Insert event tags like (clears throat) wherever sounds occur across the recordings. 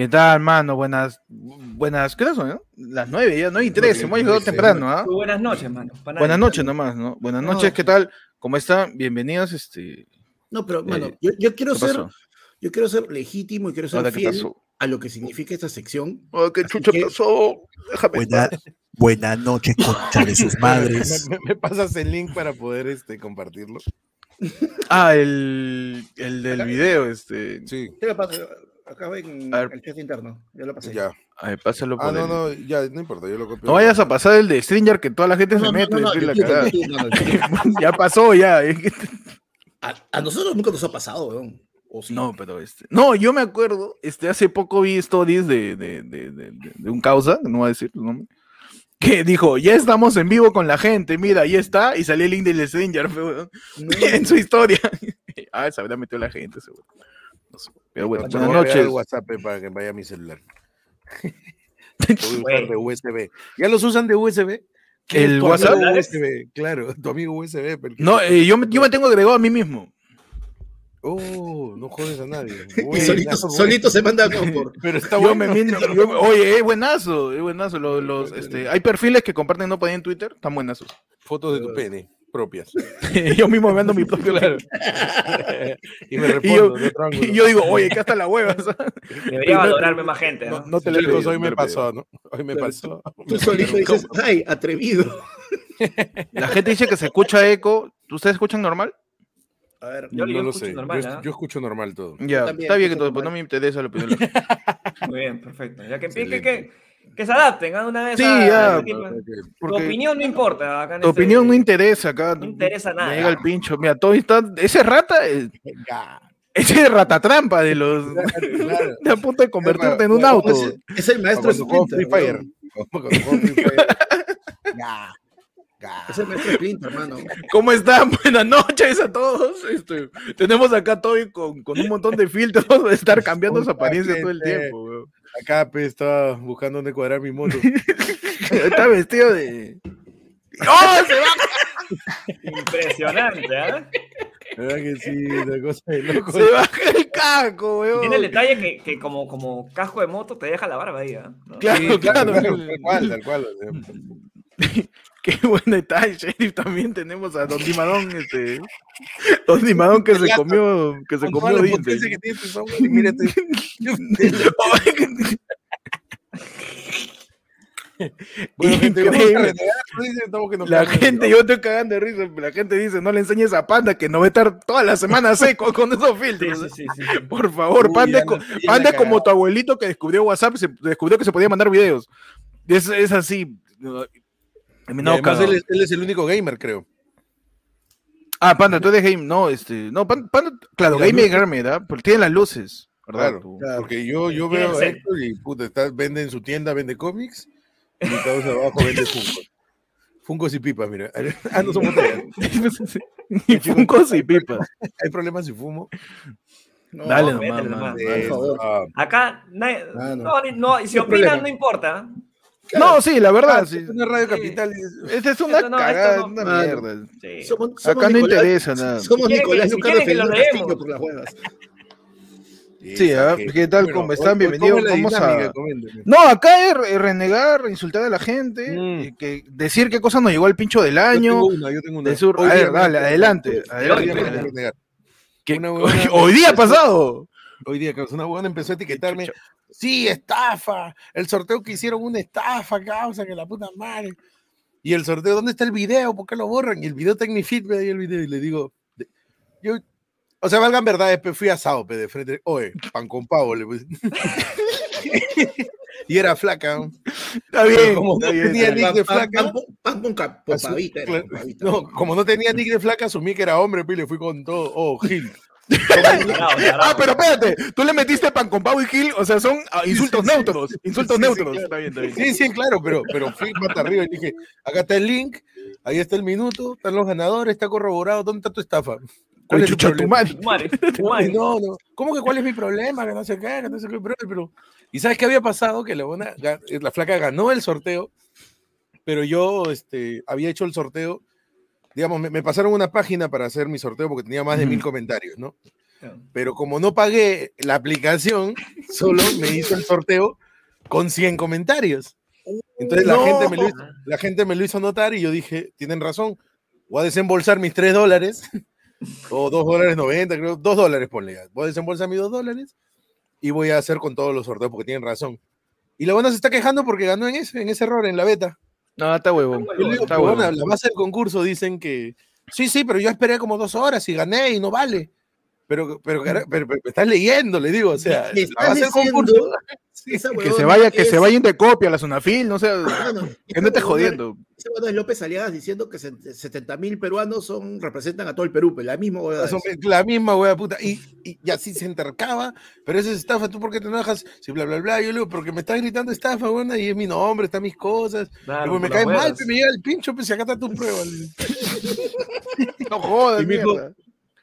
¿Qué tal, mano? Buenas, buenas, ¿qué hora son, no? Las nueve, ya, nueve y trece, hemos llegado temprano, ¿ah? Muy buenas noches, mano. Pa' nadie. Buenas noches nomás, ¿no? Buenas No. noches, ¿qué tal? ¿Cómo están? Bienvenidos, este... No, pero, mano, Eh, yo, yo quiero ¿qué ser, pasó? yo quiero ser legítimo y quiero ser Ahora, ¿qué fiel pasó? a lo que significa esta sección. Oh, ¿Qué Así chucha que- pasó? Déjame en Buena-. Buenas noches, concha de sus (laughs) madres. ¿Me, me- me pasas el link para poder este, compartirlo? Ah, el, el del video, este... Sí, ¿Qué le pasa? Acá en A ver. el chat interno. Ya lo pasé. ya. Ay, pásalo por Ah, no, no, ya, no importa, yo lo copio. No vayas a pasar el de Stringer que toda la gente No, se no, mete. no, la cagada. (laughs) Ya pasó, ya. A, a nosotros nunca nos ha pasado, weón. No, pero este. No, yo me acuerdo, este, hace poco vi stories de, de, de, de, de- de un causa, no voy a decir su nombre, que dijo, ya estamos en vivo con la gente, mira, ahí está, y salió el link del Stranger, (laughs) weón, No. en su historia. (laughs) ah, se habrá metido la gente, seguro. No sé. Pero bueno, buenas a noches. el WhatsApp eh, para que vaya a mi celular. (laughs) Lo voy a usar de. USB. ¿Ya los usan de USB? ¿Quién es ¿El WhatsApp? USB? Claro, tu amigo USB. No, eh, yo, me, yo me tengo agregado a mí mismo. Oh, no jodes a nadie. (laughs) Solito, se manda por. (laughs) Pero está Yo bueno. me yo oye, es buenazo, es buenazo. Los, los, este, hay perfiles que comparten no pueden en Twitter, están buenazos. Fotos de tu pene propias. (laughs) yo mismo me mando mi propio Claro. (laughs) y me Y yo, respondo de y yo digo, oye, acá está la hueva. (laughs) Debería valorarme más gente, ¿no? No, no te lo digo, hoy me pasó, ¿no? Hoy me pasó. Tú solito dices, ay, atrevido. La gente dice que se escucha eco. ¿Ustedes escuchan normal? A ver, Yo- no yo lo escucho sé. normal, yo, ¿ah? yo escucho normal todo. Ya, también está bien escucho entonces, pues no me interesa la opinión. Muy bien, perfecto. Ya que, que, que, que se adapten a una vez. Sí, a- ya, a este tipo. Tu opinión no importa. Acá en tu este- opinión no interesa acá. no interesa nada. Me llega el pincho. Mira, todo está. Ese rata, Venga. ese ratatrampa de los. (laughs) Claro. Está a punto de convertirte en un auto. es, es el maestro Free Splinter. Fire. Free. (laughs) Es el maestro Splinter, hermano. ¿Cómo están? (laughs) Buenas noches a todos. Este, tenemos acá a Toby con, con un montón de filtros de estar cambiando su apariencia todo el tiempo. weón. Acá pues, estaba buscando dónde cuadrar mi moto. (laughs) Está vestido de. ¡Oh! Se va, Impresionante, ¿ah? ¿Verdad que sí? Una cosa de loco. se baja el caco, weón. Tiene el detalle que, que como, como casco de moto te deja la barba ahí, ¿ah? ¿No? Claro, Sí, claro. claro, tal cual, tal cual. (laughs) Qué (laughs) buen detalle, Sheriff. También tenemos a Don Dimadón, este. Don Dimadón que se comió, que se comió la dientes. potencia que tiene software, y mírate. (laughs) Bueno, gente, que nos La gente, yo estoy cagando de risa. La gente dice, no le enseñes a Panda que no va a estar toda la semana seco (laughs) con esos filtros. sí, sí, sí, sí. Por favor, Uy, Panda, no- Panda como tu abuelito que descubrió WhatsApp, se descubrió que se podía mandar videos. Es, es así. No, además, él es, él es el único gamer, creo. Ah, Panda, tú eres game. No, este. No, Pan- Panda, claro, Y las game luces. gamer, ¿verdad? Porque tiene las luces, ¿verdad? Claro, porque yo, yo veo a. Héctor y puta, está, vende en su tienda, vende cómics, y mi causa abajo vende Funko. Funkos y pipas, mira. (laughs) Ah, no somos y (laughs) Funkos y pipas. Hay problemas si fumo. No, Dale no, nomás, métele mano. nomás. Por favor. Acá, nadie- Ah, no. no, no, y si opinan, no importa. No, sí, la verdad. Sí. es una radio capital. Esta es una no, cagada, no. una Ah, mierda. Sí. Somos, somos Acá no Nicolás- interesa nada. Somos Si Nicolás que- si Lucas quieren que lo Fernando leemos. Castillo por las huevas. Sí, ¿ah? ¿Qué tal? ¿Cómo están? Bienvenidos. Vamos a- No, acá es, renegar, insultar a la gente, Mm. que decir qué cosa nos llegó al pincho del Yo año. tengo una, yo tengo una. de sur- Hoy a ver, dale, adelante, Hoy adelante, día me adelante. voy a renegar. Que- Una hoy, huevona- (laughs) hoy día pasado. Hoy día, una buena empezó a etiquetarme. Sí, estafa. El sorteo que hicieron una estafa, causa, que la puta madre. Y el sorteo, ¿dónde está el video? ¿Por qué lo borran? Y el video feed, ve ahí el video. Y le digo, yo, o sea, valgan verdades, pe, fui asado, pe, de frente. Oye, pan con pavo, le puse. (laughs) y era flaca. ¿no? Está bien, como está no bien, tenía nick de flaca. pan- con pavita, con. No, como no tenía nick de flaca, asumí que era hombre, pe, y le fui con todo. Oh, Gil. (laughs) Ah, pero espérate, tú le metiste pan con pavo y Gil, o sea, son ah, insultos sí, sí. neutros, insultos Sí, sí, neutros. claro. Está bien, está bien. Sí, sí, claro, pero, pero fui más arriba y dije, acá está el link, ahí está el minuto, están los ganadores, está corroborado, ¿dónde está tu estafa? ¿Cuál es tu chucha, tu problema? madre. Tu madre, (laughs) tu No, madre. no, no. ¿Cómo que cuál es mi problema? Que no sé qué, que no sé qué, pero, pero- ¿Y sabes qué había pasado? Que la, buena, la flaca ganó el sorteo, pero yo este, había hecho el sorteo, digamos, me, me pasaron una página para hacer mi sorteo porque tenía más de mil comentarios, ¿no? pero como no pagué la aplicación, (laughs) solo me hizo el sorteo con 100 comentarios. Entonces la, gente me lo hizo, la gente me lo hizo notar y yo dije, tienen razón, voy a desembolsar mis 3 dólares, (laughs) o 2 dólares 90, creo, 2 dólares ponle ya. Voy a desembolsar mis 2 dólares y voy a hacer con todos los sorteos porque tienen razón. Y la buena se está quejando porque ganó en ese, en ese error, en la beta. No, está huevón. Está "Pero huevón. bueno, la base del concurso dicen que sí, sí, pero yo esperé como dos horas y gané y no vale. Pero, pero, pero, estás leyendo, le digo, o sea, la base del concurso. Que se vaya, que es- se vayan de copia a la Sunafil, no sé, Hermano, que esa no estés huevona- jodiendo. Esa huevona es López Aliagas diciendo que 70 mil peruanos son, representan a todo el Perú, pero la misma es. La misma wea puta. Y, y, y así se intercaba. Pero esa es estafa. ¿Tú por qué te enojas? Si bla, bla, bla. Yo le digo, porque me estás gritando estafa, buena. Y es mi nombre, están mis cosas. Claro, me cae mal, pues, me llega el pincho, pues si acá está tu prueba. (laughs) No jodas, Y dijo, mierda.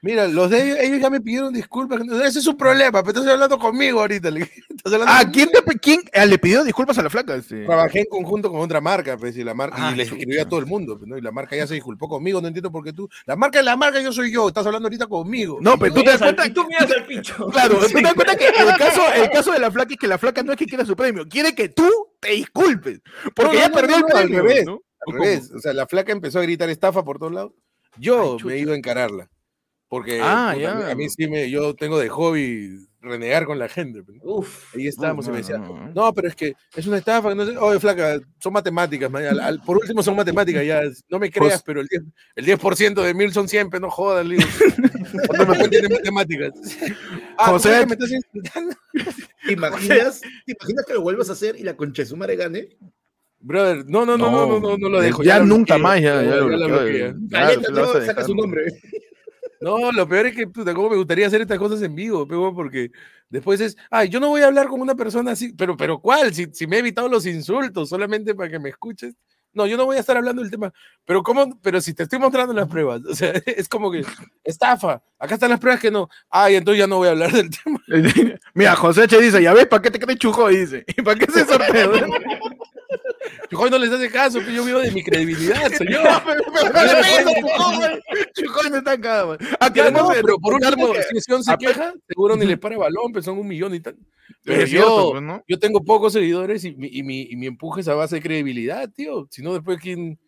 Mira, los de ellos, ellos ya me pidieron disculpas. Ese es su problema, pero estás hablando conmigo ahorita. le (laughs) hablando Ah. ¿quién, te, quién ah, le pidió disculpas a la flaca? Trabajé en conjunto con otra marca, pues, y la marca, Ah, y le chucha. escribí a todo el mundo, pues, ¿no? Y la marca ya se disculpó conmigo, no entiendo por qué tú. La marca es la marca, yo soy yo, estás hablando ahorita conmigo. No, pero tú te das al- cuenta y tú miras al pincho. (laughs) Claro, tú te das cuenta que el caso, el caso de la flaca es que la flaca no es que quiera su premio, quiere que tú te disculpes. Porque No, no, ya no, perdió no, el no, al premio. revés, ¿no? Al ¿O revés, o sea, la flaca empezó a gritar estafa por todos lados. Yo Ay, me he ido a encararla. Porque Ah, puta, a mí- ya. a mí sí me, yo tengo de hobby renegar con la gente. pues, ¿no? Uf. Ahí estábamos y no, me decía, no, no. no, pero es que es una estafa, no sé, oye, flaca, son matemáticas, man, al- al- por último son matemáticas, ya, no me creas, Jos- pero el 10%, el 10 de mil son siempre, no jodas, le digo. (laughs) no me pueden tener matemáticas. Ah, ¿tú José- me estás? (laughs) ¿Te imaginas, ¿Te imaginas que lo vuelvas a hacer y la concha de su madre gane? Brother, no, no, no, no, no, no, no lo dejo. Ya lo nunca más, ya, ya, lo ya. Se lo vas a no, saca su nombre. No, lo peor es que, puta, cómo me gustaría hacer estas cosas en vivo, pero porque después es, ay, yo no voy a hablar con una persona así, pero, pero ¿cuál? Si, si me he evitado los insultos solamente para que me escuches. No, yo no voy a estar hablando del tema, pero ¿cómo? Pero si te estoy mostrando las pruebas, o sea, (laughs) es como que, estafa, acá están las pruebas que no, ay, entonces ya no voy a hablar del (laughs) tema. (laughs) Mira, José H. dice, ya ves, ¿para qué te crees chujo? Y dice, ¿y para qué se sorteo? Chujoy no les hace caso, que yo vivo de mi credibilidad, señor. Chujoy no está acá, man. Ah, Ya no, pero por último, que- si Sion se queja, seguro ni les para balón, pero son un millón y tal. Pero cierto, yo, pues, ¿no? yo tengo pocos seguidores y mi, y, mi, y mi empuje es a base de credibilidad, tío. Si no, después, ¿quién,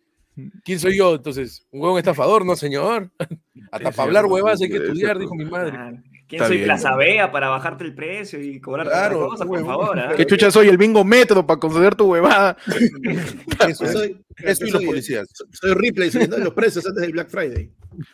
¿quién soy yo? Entonces, un huevón estafador, no, señor. (laughs) Hasta Es para hablar huevas hay que es estudiar, dijo mi madre. ¿Quién Está soy bien. Plaza Vea para bajarte el precio y cobrar Claro, otra cosa, por favor? ah? ¿Qué chucha soy el bingo método para conceder tu huevada? (laughs) Eso, Yo soy, eso y los soy- policías. Soy, Ripley subiendo los precios antes del Black Friday.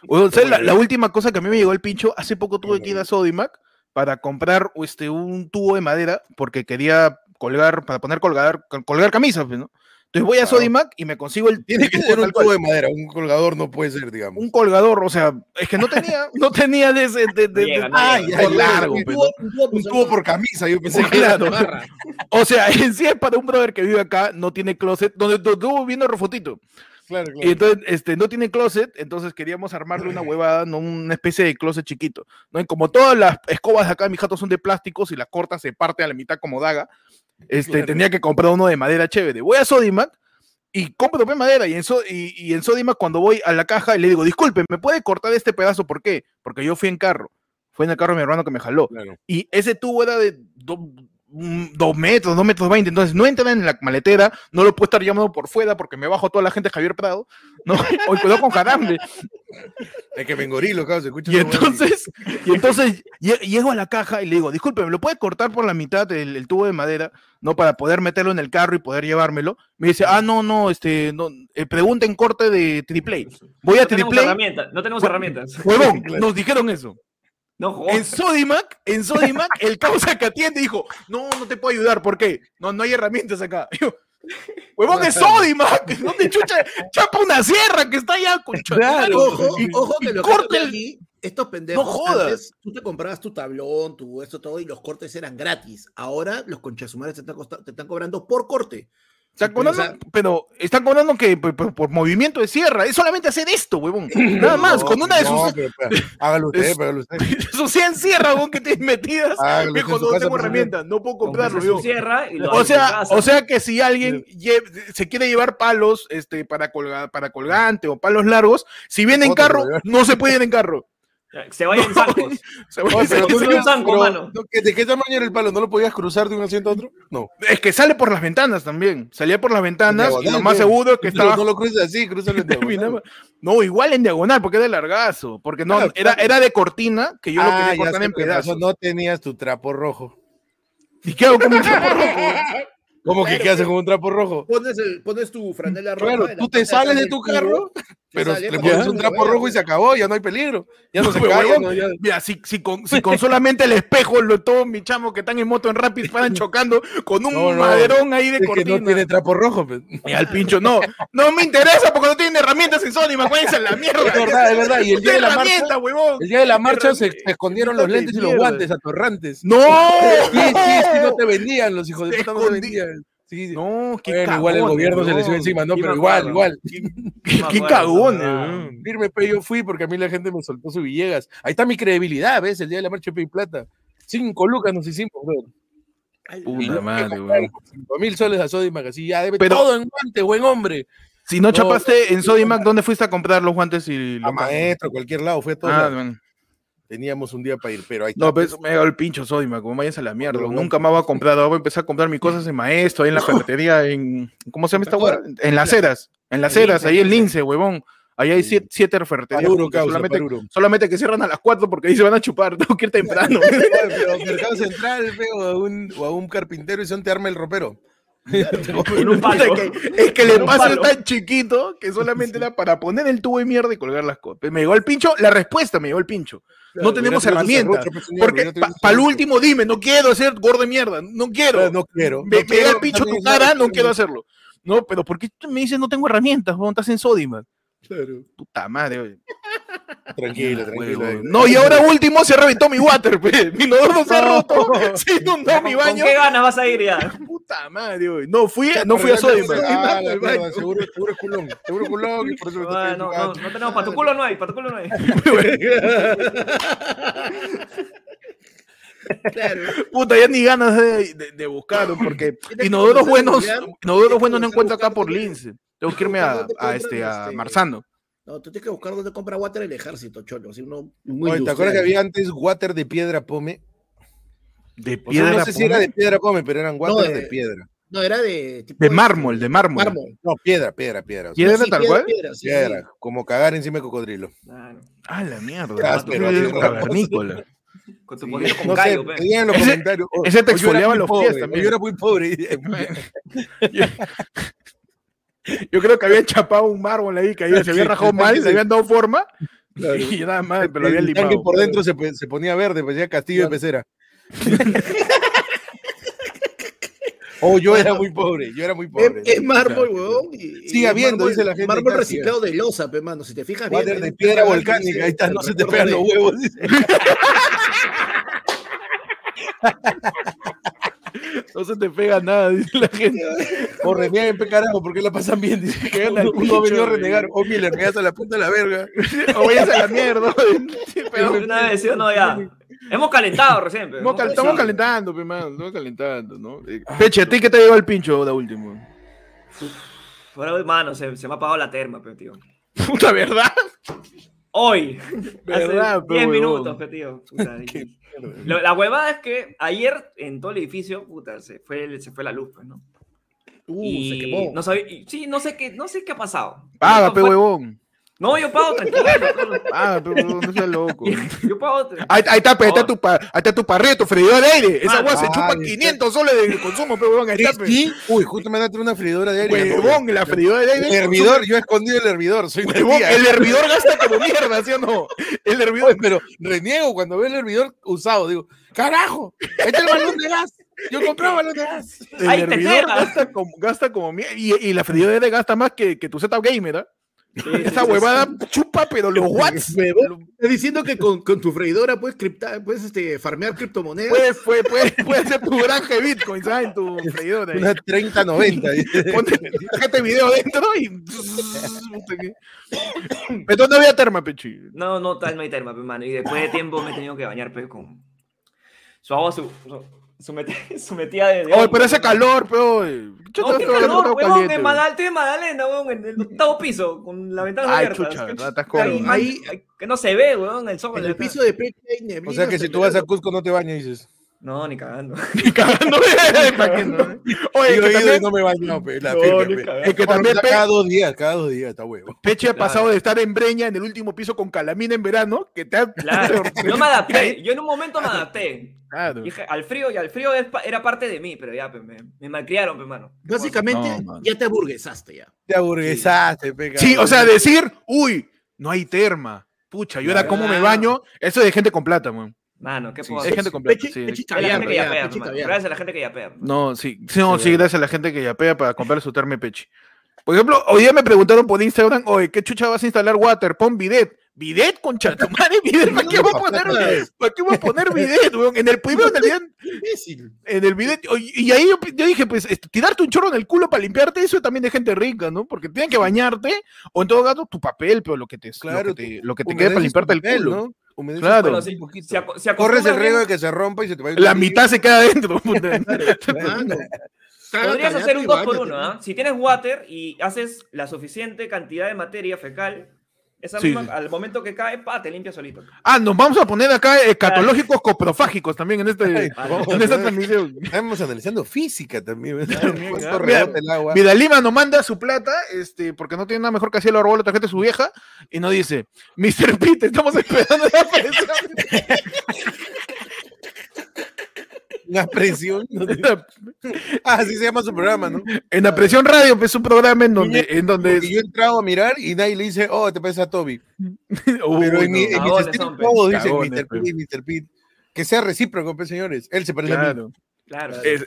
O sea, la, la última cosa que a mí me llegó el pincho, hace poco tuve que ir a Sodimac para comprar este, un tubo de madera porque quería colgar, para poner colgar, col- colgar camisas, pues, ¿no? Entonces voy a Claro. Sodimac y me consigo el Tiene que ser un tubo de madera, un colgador no puede ser, digamos. un colgador, o sea, es que no tenía, (laughs) no tenía de ese, de, de- de- no llega. ya, largo, un tubo, un tubo, Un tubo por camisa, yo pensé (laughs) que Claro. era. O sea, (laughs) en sí es para un brother que vive acá, no tiene closet, donde estuvo viendo Rofotito. Claro, Y claro. entonces este, no tiene closet, entonces queríamos armarle una huevada, ¿no? una especie de closet chiquito. ¿no? Y como todas las escobas de acá, mi jato son de plásticos y la corta se parte a la mitad como daga, este, Claro. tenía que comprar uno de madera chévere. Voy a Sodimac y compro pues, madera. Y en, So- y, y en Sodimac, cuando voy a la caja, le digo, disculpe, ¿me puede cortar este pedazo? ¿Por qué? Porque yo fui en carro. Fue en el carro de mi hermano que me jaló. Claro. Y ese tubo era de dos metros, dos metros veinte. Entonces no entra en la maletera, no lo puedo estar llamando por fuera porque me bajo toda la gente Javier Prado. No, (laughs) hoy cuidado con carambe. Es que me engorilo, claro, se escucha. Y entonces, y entonces lle- llego a la caja y le digo, disculpe, ¿me lo puede cortar por la mitad el, el tubo de madera? No, para poder meterlo en el carro y poder llevármelo. Me dice, ah, no, no, este, no, eh, pregunten corte de triple. Voy a No tenemos triple. herramientas. No tenemos herramientas. Huevón, (laughs) Claro. nos dijeron eso. No En. Sodimac, en Sodimac, el causa que atiende dijo, no, no te puedo ayudar, ¿por qué? No, no hay herramientas acá. (laughs) Yo, Huevón, es Sodimac, ¿dónde chucha? Chapa una sierra que está allá con Claro. Ojo, Y- ojo que lo aquí, estos pendejos, No jodas. antes tú te comprabas tu tablón, tu esto todo, y los cortes eran gratis. Ahora los conchasumares te están, te están cobrando por corte. Están o cobrando, sea, pero están cobrando que por, por- por movimiento de sierra. Es solamente hacer esto, huevón. (laughs) Nada más, No, con una de no, sus, pero, pero, hágalo usted, Es- hágalo usted. (laughs) sus 100 sierras, huevón, que tienes metidas. Viejo, no tengo herramientas, no puedo comprarlo. Yo. O sea, o sea que si alguien se quiere llevar palos este, para, colga- para colgante o palos largos, si viene en carro, no se puede ir en carro. Se vayan zancos. (laughs) Se Oye, va- pero tú soy no- un zanco, pero, mano. ¿no? ¿De qué tamaño era el palo? ¿No lo podías cruzar de un asiento a otro? No. Es que sale por las ventanas también. Salía por las ventanas y lo más seguro es que (laughs) estaba No lo cruces así, cruzalo en (laughs) diagonal. No, igual en diagonal, porque era de largazo. Porque no, Claro, era, claro. era de cortina que yo lo Ah, quería ya cortar sé en pedazos. No tenías tu trapo rojo. ¿Y qué hago con un trapo rojo? ¿Cómo que qué haces con un trapo rojo? Pones, el, pones tu franela roja. Claro, en la tú te sales de tu carro, pero sale le pones que un no trapo rojo y se acabó, ya no hay peligro. Ya no (laughs) se cae, no- ya- Mira, si, si, con, si con solamente el espejo, lo, todos mis chamos que están en moto en Rapid paran (laughs) chocando con un No, no, maderón ahí de Es que cortina. no tiene trapo rojo. pues. Y al pincho, no, no me interesa porque no tienen herramientas en Sony, me acuerdan la mierda. Es verdad, es verdad. Y el día de la marcha, huevón. el día de la marcha se, se escondieron los lentes y los guantes atorrantes. No, Sí, sí, sí, no te vendían, los hijos de puta no te vendían. Sí, sí. No, qué Bueno, igual el gobierno se le huevón. subió encima, no, pero igual, acuerdo. igual. (laughs) Qué, qué weón. Firme, pero yo fui porque a mí la gente me soltó su Villegas. Ahí está mi credibilidad, ¿ves? El día de la marcha de Plata. Cinco lucas nos hicimos, bro. Puta madre, weón. Cinco mil soles a Sodimac, así ya debe Pero- todo en guante, buen hombre. Si no No. chapaste en Sodimac, ¿dónde fuiste a comprar los guantes y A los maestro, cualquier lado, fue todo. Ah, bueno. Teníamos un día para ir, pero ahí está. No, pues. pero me ha dado el pincho Sodimac, como váyanse a la mierda. Pero Nunca más voy a comprar, voy a empezar a comprar mis cosas en Maestro, ahí en la ferretería, en. ¿Cómo se llama esta hueá? En las ceras. En las Lince, ahí en Lince. Huevón. Ahí hay siete, siete ferreterías. Paruro, causa, solamente, solamente que cierran a las 4 porque ahí se van a chupar. (laughs) Tengo que ir temprano. (laughs) Pero Mercado Central, feo, a un, o a un carpintero y son te arma el ropero. (laughs) En un Puta, palo. que- es que el espacio es tan chiquito que solamente era para poner el tubo de mierda y colgar las cosas. Me llegó el pincho, la respuesta me llegó el pincho. no tenemos herramientas. pues, Porque para el último dime, no quiero hacer gordo de mierda, no quiero. No quiero. me, no me llega el pincho tu cara, no quiero hacerlo. No, pero ¿por qué me dices no tengo herramientas? weón? Estás en Sodimac. Claro. Puta madre. Tranquilo, tranquilo. Huevón. No, y ahora último se reventó mi water, pe. Mi inodoro se ha No. roto. Se inundó mi ¿Con, baño. qué ganas vas a ir ya? Puta madre, oye. No fui, no fui a Sodimac. Ah, seguro, seguro es culón. Seguro es culón y por eso me está Ah, no, no, criticando. no tenemos, para tu culo no hay, para tu culo no hay. (laughs) (laughs) Claro. Puta, ya ni ganas de, de, de buscarlo, porque (laughs) inodoros buenos, (laughs) inodoros buenos no encuentro acá por Lince. Tengo que irme a, ¿Dónde a, este, a este, Marzano. No, tú tienes que buscar dónde compra water el ejército, cholo. Así uno, muy Oye, ¿Te acuerdas que había antes water de piedra pome? De O sea, piedra. no sé si era de piedra pome, pero eran water de- de piedra. No, era de. tipo De mármol, de mármol. Mármol. No, piedra, piedra, piedra. o sea, ¿Piedra Sí, tal piedra, cual? piedra, sí, piedra, sí. como cagar encima de cocodrilo. Claro. Ah, la mierda. Ya, Con tu poquito con No sé, callo, en los Ese- comentarios. o- ese te era exfoliaba los pobre, pies también. Yo era muy pobre. (laughs) Yo creo que habían chapado un mármol ahí, que ahí se había rajado mal, se- habían dado forma Claro. y nada más, pero lo tanque limado. por dentro se, se ponía verde, parecía castillo de pecera. (laughs) oh, yo era muy pobre, yo era muy pobre. Es, es mármol, y- y Sigue habiendo, dice la gente, Mármol reciclado de losa, pe, mano. Si te fijas bien. Water de piedra volcánica, ahí está, no se te pegan los huevos. No se te pega nada, dice la (laughs) gente. O renieguen, pe carajo, porque la pasan bien. Dice que al uno, uno ha venido a renegar. Miller, me das a la punta de la verga. (laughs) O vayas a la mierda. (laughs) Pero Una vez, ¿sí o no? Ya. Hemos calentado recién, estamos, cal- ¿no? estamos Sí. calentando, pe, mano, estamos calentando, ¿no? Eh, Peche, ¿a ti qué te llegó el pincho de último? Pero, mano, se, se me ha apagado la terma, pe, tío. Puta verdad. Hoy. ¿Verdad, Hace pe, 10 huevón? minutos, pe, tío. Puta, (laughs) Lo- la huevada es que ayer en todo el edificio, puta, se fue, se fue la luz, pues, ¿no? Uh, y se quemó. No sabía, y- sí, no sé qué, no sé qué ha pasado. Paga, pe huevón. No, yo pago tranquilo. Paga, pe huevón, no seas loco. (laughs) yo pago. Ahí, ahí está, ahí está tu, pa- ahí está tu parrilla, tu freidora de aire. Esa agua se chupa ay, 500 soles de consumo, pe huevón. Ahí está, uy, justo me van a traer una freidora de aire. Huevón, la freidora de aire. El hervidor, yo he escondido el hervidor, soy Huevón, el hervidor gasta como mierda, ¿sí o no? El hervidor. Oye, pero reniego cuando veo el hervidor usado, digo, carajo, este es el balón de gas. Yo compré balón de gas. El Ahí te hervidor gasta como, gasta como mierda. Y, y la freidora de aire gasta más que, que tu setup gamer, ¿ah? Sí, Esa sí, huevada chupa, pero los watts. Estás diciendo que con, con tu freidora puedes, criptar, puedes este, farmear criptomonedas. Puede, puede, puede, puede ser tu granja de Bitcoin, ¿sabes? En tu (laughs) freidora. Una 3090. dice. (laughs) Ponte este video dentro y. (laughs) Pero no había terma, pechi. No, no, tal no hay terma, pe, mano. Y después de tiempo me he tenido que bañar, pe, con su agua, su, su- su, met- (laughs) su metida de. de Oye, pero ese ¿no? calor. Chuta, No, qué calor, caliente, en Madal, estoy en Magdalena, huevón, en el octavo piso, con la ventana Ay, abierta. chucha, que, ¿verdad? Estás man- Ahí- que no se ve, huevón, el sol. En el piso de Peche. O sea que si tú vas a. Cusco no te bañas, dices. No, ni cagando. (laughs) Ni cagando. (laughs) ¿Para qué no? Oye, Yo también, no me baño, pe, la No, firme, pe. es que también Pe- cada dos días, cada dos días, está huevo. Peche ha Claro. pasado de estar en Breña en el último piso con Calamina en verano, que te ha. Claro, yo me adapté, yo en un momento me adapté. Claro. Dije, al frío, y al frío era parte de mí, pero ya, pe, me, me malcriaron, pe, mano. Básicamente, No, ya te aburguesaste ya. Te aburguesaste, Sí, cabrón. o sea, decir, uy, no hay terma. Pucha, yo ahora cómo me baño, eso es de gente con plata, man. Mano, ¿qué Sí, puedo gente sí. Es la gente ya, yapea, Peche hermano. caviar. Gracias a la gente que yapea. No, sí, sí, no, sí, gracias a la gente que yapea para comprar su terma y peche. Por ejemplo, hoy día me preguntaron por Instagram, oye, ¿qué chucha vas a instalar water? Pon bidet. ¿Bidet, concha tu madre? ¿Bidet? ¿Para qué voy a (laughs) poner, ¿para qué voy a poner bidet, weón? En el primero, en el bidet, en el bidet, oye, y ahí yo, yo dije, pues, este, tirarte un chorro en el culo para limpiarte, eso también de gente rica, ¿no? Porque tienen que bañarte, o en todo caso, tu papel, pero lo que te, Claro, lo que te, lo que te quede para limpiarte el papel, culo. ¿no? Humedeces Claro. se, se Corres el riesgo de que se rompa y se te va a ir La mitad se queda adentro. (laughs) Podrías hacer un y 2 por báñate, 1 ¿no? ¿ah? Si tienes water y haces la suficiente cantidad de materia fecal, esa Sí, misma, sí. al momento que cae, pa, te limpia solito. Ah, nos vamos a poner acá escatológicos coprofágicos también en, este, en a esta transmisión. Estamos analizando física también. rebota mira, el agua. Vidalima nos manda su plata, este, porque no tiene nada mejor que hacer, lo robó la tarjeta de su vieja, y nos dice, Mr. Pete, estamos esperando la presión. (laughs) Una presión. (laughs) (laughs) Ah, así se llama su programa, ¿no? En la presión radio, pues, un programa en donde, en donde yo he entrado a mirar y nadie le dice, oh, te parece a Toby. (laughs) Uy, Pero en, mi- en Cagones son, pe. todos dicen Mr. pe. Pete, Mr. Pete. Que sea recíproco, pues, señores. Él se parece a mí. claro. Claro. Es-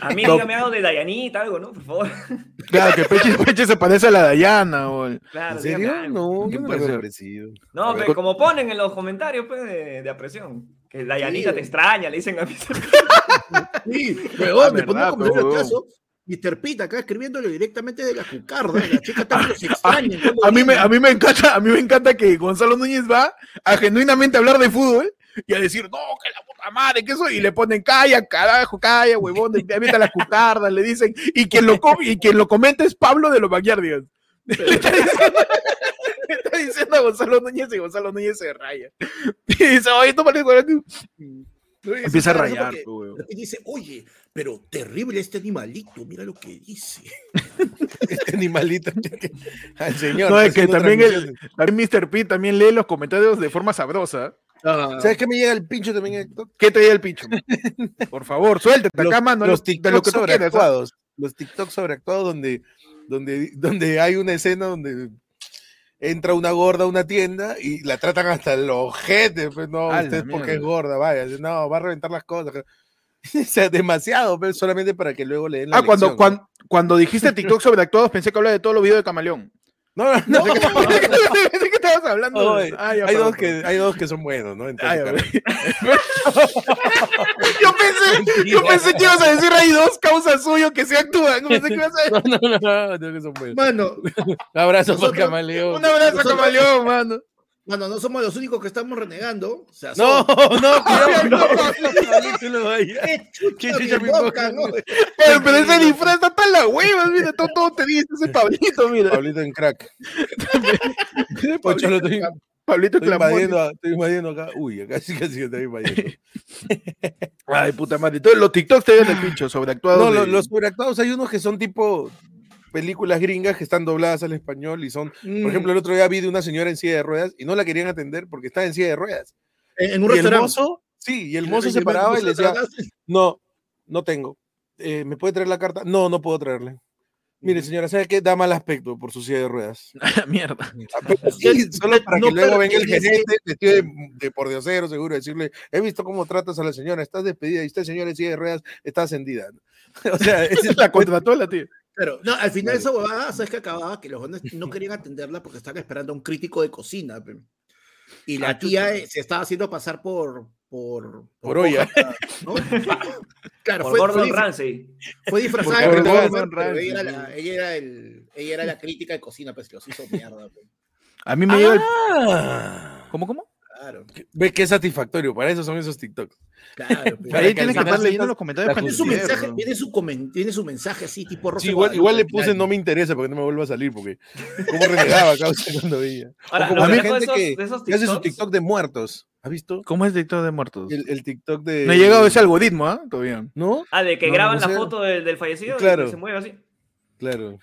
A mí No. dígame algo de Dayanita, algo, ¿no? Por favor. claro, que Peche, Peche se parece a la Dayana, el- Claro, ¿En serio? No, ¿Qué yo no ser? parecido. No, A ver. pe, como ponen en los comentarios pues, de, de apresión. Que Dayanita Sí, te extraña, le dicen a mí. (laughs) Sí, huevón, Ah, me un comentario huevón. caso. Mr. Pete acá escribiéndole directamente de la cucarda. La chica también los (laughs) extraña. ¿cómo A mí, me, a mí me encanta, a mí me encanta que Gonzalo Núñez va a genuinamente hablar de fútbol y a decir, no, que la puta madre, que eso, y le ponen, calla, carajo, calla, huevón, avienta las cucardas, le dicen, y quien lo, com- y quien lo comenta es Pablo de los Backyardigans. (laughs) Está diciendo, a Gonzalo Núñez y Gonzalo Núñez se raya. (laughs) Y dice, oye, esto parece Empieza a rayar, porque-. Y dice, oye, pero terrible este animalito, mira lo que dice. (laughs) Este animalito. Al señor. No, es que también el, también Mr. P también lee los comentarios de forma sabrosa. ¿Sabes qué me llega el pincho también, Héctor? ¿Qué te da el pincho? Por favor, suéltate Los, acá, mano. los de TikTok lo quieras. ¿ah? sobreactuados. Los TikTok sobreactuados donde, donde, donde hay una escena donde entra una gorda a una tienda y la tratan hasta el ojete. Pues no, usted porque es gorda, vaya. No, va a reventar las cosas. (laughs) O sea, demasiado, pero solamente para que luego le den la Ah, cuando, cuando, cuando dijiste TikTok sobre actuados, pensé que hablaba de todos los videos de Camaleón. No, no, no. Pensé que (laughs) estabas hablando. Oye, Ah, hay, dos que, hay dos que son buenos, ¿no? En todo Ay, su a canal. ver. (laughs) yo, pensé, yo pensé que ibas a decir hay dos causas suyas que se actúan. Pensé que ibas a decir, (laughs) No, no, no, no, no, que son buenos. Mano, Abrazo por Nosotros- Camaleón. un abrazo a Camaleón, mano. Mano, no somos los únicos que estamos renegando. O sea, No, (laughs) no, (laughs) cuidado. no. Pablito lo vaya. ¿Qué ¿Qué chucha invoca, invoca? no? (laughs) Pero, pero ese disfraz está tan la hueva, mira, todo, todo te dice ese Pablito, mira. Pablito en crack. Lo estoy, Pablito estoy invadiendo, estoy invadiendo acá. Uy, acá sí que sí estoy invadiendo. Ay, puta madre. Entonces, los TikToks te dan el (clears throat) pincho sobre actuados. No, de- los sobreactuados hay unos que son tipo películas gringas que están dobladas al español y son, Mm, por ejemplo, el otro día vi de una señora en silla de ruedas y no la querían atender porque estaba en silla de ruedas. en, un Y el restaurante. mozo, sí, y el mozo se paraba y le decía, no, no tengo. Eh, ¿Me puede traer la carta? No, no puedo traerle. Mire, señora, ¿sabe qué? Da mal aspecto por su silla de ruedas. (laughs) Mierda. Ah, (laughs) sí, solo para no que luego venga el gerente vestido de, de por diosero, seguro, decirle, he visto cómo tratas a la señora, estás despedida y usted, señora, en silla de ruedas, está ascendida. (laughs) O sea, ese es La contrató la tía. Pero, no, al final esa huevada, ¿sabes qué acababa? Que los jóvenes no querían atenderla porque estaban esperando a un crítico de cocina. pe. Y la Ah, tía eh, se estaba haciendo pasar por... Por, Por olla. (laughs) claro, Por fue, Gordon fue, Ramsay. fue disfrazada Por de Gordon Ramsay, ella era, la, ella, era el, ella era la crítica de cocina, pues los hizo mierda. pe. A mí me llega el. Ah. ¿Cómo, cómo? Claro, Ve qué satisfactorio, para eso son esos TikToks. claro. (laughs) pues. Para Ahí tienes que estar leyendo los comentarios Tiene su, mensaje, tiene, su comen- tiene su mensaje así, tipo Rosa Sí, igual, igual le puse no me interesa porque no me vuelva a salir, porque como renegaba causa (laughs) cuando veía. Ahora, o como de gente esos- que, que hace su TikTok de muertos. ¿Has visto? ¿Cómo es TikTok de muertos? El, el TikTok de. No he llegado a ese algoritmo, ¿ah? Todavía. ¿No? Ah, de que No, graban no la foto del, del fallecido Claro. y que se mueve así. Claro.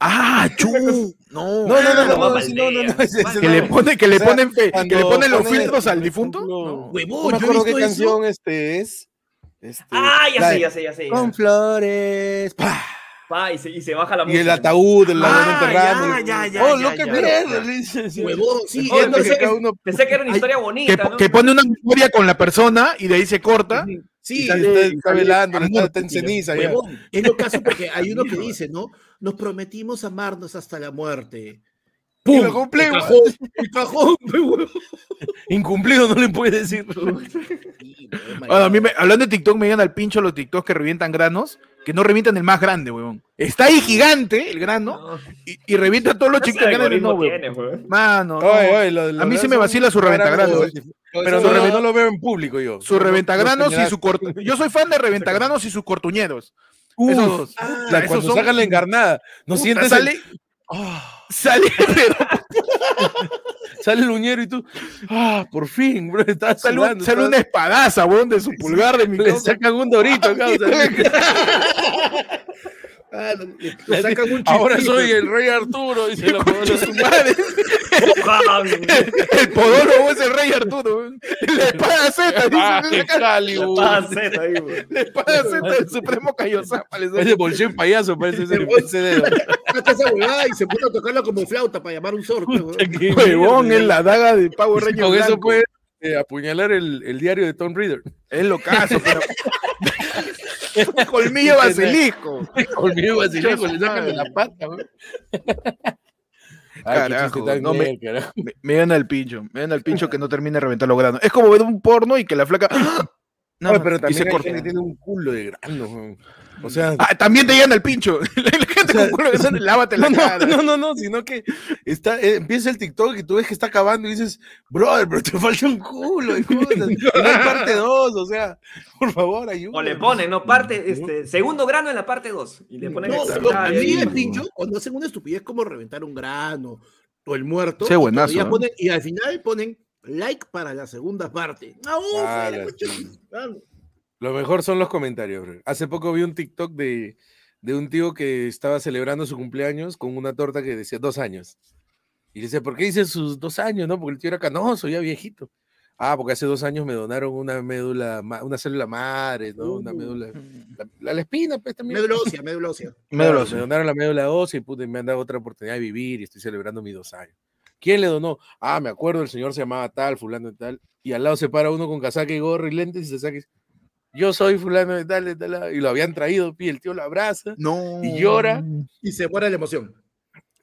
¡Ah, (laughs) chu! No, No, no, no, no, no, no, no, Que le pone, que le ponen, fe- que le ponen los filtros al difunto. No. No Huevón, me acuerdo qué canción este es. Este, Ah, ya sé, ya sé, ya sé. Con flores. Pa, y, se, y se baja la Y música. el ataúd, el Ah, ladrón enterrando. ya, ya, ya, Oh, lo que mierda. Huevón, sí, Pensé que era una historia bonita, que pone una historia con la persona y de ahí se corta. Sí, está, está, está velando, está, está en ceniza. Huevón, es lo caso porque hay uno que (laughs) dice, ¿no? Nos prometimos amarnos hasta la muerte. Y lo cumplí, El güey. cajón, el cajón, (laughs) huevón. Incumplido no le puede decir. Sí, huevón, Ahora, a mí me- hablando de TikTok, me llegan al pincho los TikToks que revientan granos, que no revientan el más grande, weón. Está ahí gigante el grano No. y, y revienta todos los chicos algoritmo No, weón. tiene, weón. Mano, no. Oye, oye, lo- lo A mí sí me vacila su para reventagrano, algo- eh. Pero Su no, lo veo en público yo. Sus reventagranos y su corto. Yo soy fan de reventagranos y sus cortuñeros. Uh, Esos dos. Ah, esos cuando son- sacan la encarnada, no sientes sale, el, sale, (laughs) pero (laughs) sale el uñero y tú, ah, por fin, bro, estás sale, sudando. sale una espadaza, weón, de su pulgar de mi (laughs) le sacan un dorito, (laughs) causa. (laughs) ah, le- le sacan un Ahora soy el rey Arturo, dice la Concha su madre. (laughs) El podólogo es el rey Arturo. La espada Z, dice. Ah, Z ahí, weón. La espada Z del Supremo Kaiosama. le Ese bolsillo payaso parece (laughs) dedo. Saca esa huevada y se pone a tocarla como flauta para llamar un sorteo. huevón. Es la daga de Power Ranger. Con eso puedes eh, apuñalar el, el diario de Tom Reader. Es lo caso, pero. (laughs) (laughs) Colmillo basilisco. (laughs) Conmigo basilico, le sacan de la pata, güey. Ay, Carajo, no me-. Me, me dan al pincho. Me dan al pincho que no termine de reventar los granos. Es como ver un porno y que la flaca. (gasps) No, Oye, pero también se corta. tiene un culo de grano, güey. O sea, Ah, también te llegan al pincho. (laughs) La gente O sea, con culo de grano, lávate la no, cara. no, no, no, no, sino que está, eh, empieza el TikTok y tú ves que está acabando y dices, brother, pero te (laughs) falta un culo de cosas. Y no hay parte 2, o sea, por favor, ayúdame. O le ponen, ¿no? Parte, este, segundo grano en la parte 2. Y le ponen No, el a mí pincho, cuando hacen una estupidez como reventar un grano o el muerto, Sí, y buenazo, ¿eh? ponen- y al final ponen like para la segunda parte. Ah, Lo mejor son los comentarios, bro. Hace poco vi un TikTok de, de un tío que estaba celebrando su cumpleaños con una torta que decía dos años. Y decía, ¿por qué dice sus dos años? No, porque el tío era canoso, ya viejito. Ah, porque hace dos años me donaron una médula, una célula madre, ¿no? Una Uh. médula. (laughs) La, la, la espina, pues también. Médula ósea, médula ósea. (laughs) Médula ósea. Me donaron la médula ósea y puta, y me han dado otra oportunidad de vivir y estoy celebrando mis dos años. ¿Quién le donó? Ah, me acuerdo, el señor se llamaba tal, fulano de tal. Y al lado se para uno con casaca y gorro y lentes y se saca y dice, yo soy fulano de tal, de tal. lado", Y lo habían traído, y el tío lo abraza No. y llora Y se muere la emoción.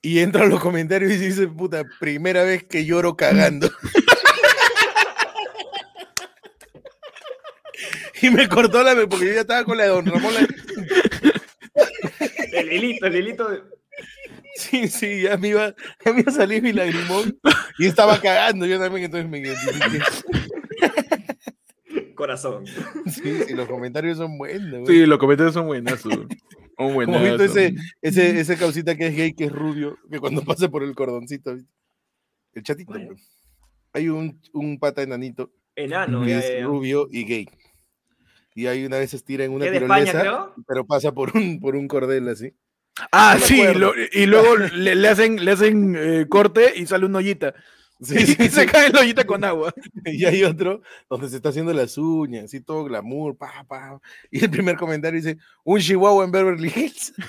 y entra a los comentarios y dice, puta, primera vez que lloro cagando. (laughs) y me cortó la porque yo ya estaba con la de Don Ramón. la- El hilito, el hilito. de- Sí, sí, ya me iba, ya me iba a salir mi lagrimón y estaba cagando yo también, entonces me identifiqué. Corazón. (laughs) Sí, sí, los comentarios son buenos. güey. Sí, los comentarios son buenas. Son Como buenas. visto ese, ese, ese causita que es gay, que es rubio, que cuando pasa por el cordoncito, el chatito, Bueno. hay un, un pata enanito Enano. que ya, es ya, ya. rubio y gay. Y hay una vez se estira en una ¿Qué de España, tirolesa, creo? pero pasa por un, por un cordel así. Ah, No sí, lo- y luego le, le hacen, le hacen eh, corte y sale una ollita. Sí, (laughs) sí, se sí. cae la ollita con agua. (laughs) Y hay otro donde se está haciendo las uñas, así todo glamour, pa, pa. Y el primer comentario dice, un chihuahua en Beverly Hills. (laughs)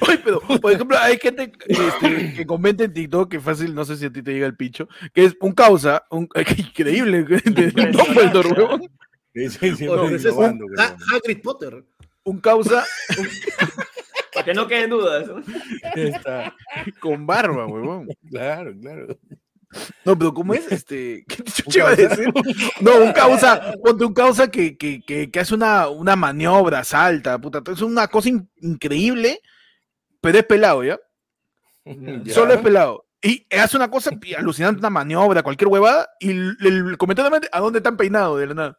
Oye, pero, por ejemplo, hay gente este, que comenta en TikTok que fácil, no sé si a ti te llega el pincho, que es un causa, un, increíble, de Dumbledore, huevón. Sí, sí, sí, O no, ese es innovando, un Hagrid Potter. un causa que no queden dudas. (laughs) Está. con barba, huevón. Claro, claro. No, pero ¿cómo es? Este, (laughs) ¿qué te iba a decir? No, un causa, ponte un causa que, que, que, que hace una, una maniobra, salta, puta, es una cosa in- increíble, pero es pelado, ¿ya? (laughs) Ya. Solo es pelado. Y hace una cosa alucinante, una maniobra, cualquier huevada, y el, el comentario de ¿a dónde están peinados? De la nada.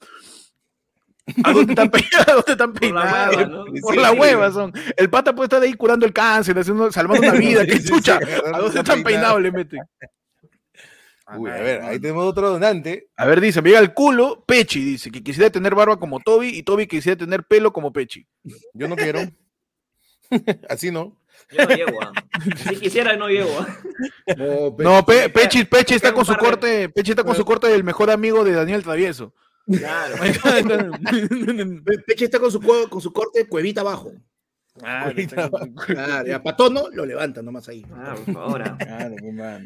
¿A dónde están peinados? (laughs) ¿A dónde están Por la peinados? hueva, ¿no? Por Sí, la hueva son. El pata puede estar ahí curando el cáncer, haciendo, salvando una (laughs) vida. ¿Qué chucha? ¿A dónde están peinados? Le meten. Uy, a ver, ahí tenemos otro donante. A ver, dice, me llega el culo, Pechi, dice, que quisiera tener barba como Toby y Toby quisiera tener pelo como Pechi. Yo no quiero. (laughs) Así no. Yo no llego, ah. Si quisiera, no llego. No, No, Pe- Pechi, Pechi está con su corte, Pechi está con su corte del mejor amigo de Daniel Travieso. Claro. (laughs) Pe- Peche está con su, con su corte de cuevita abajo. Claro, y a Patono lo levanta nomás ahí. Ah, por favor. ah.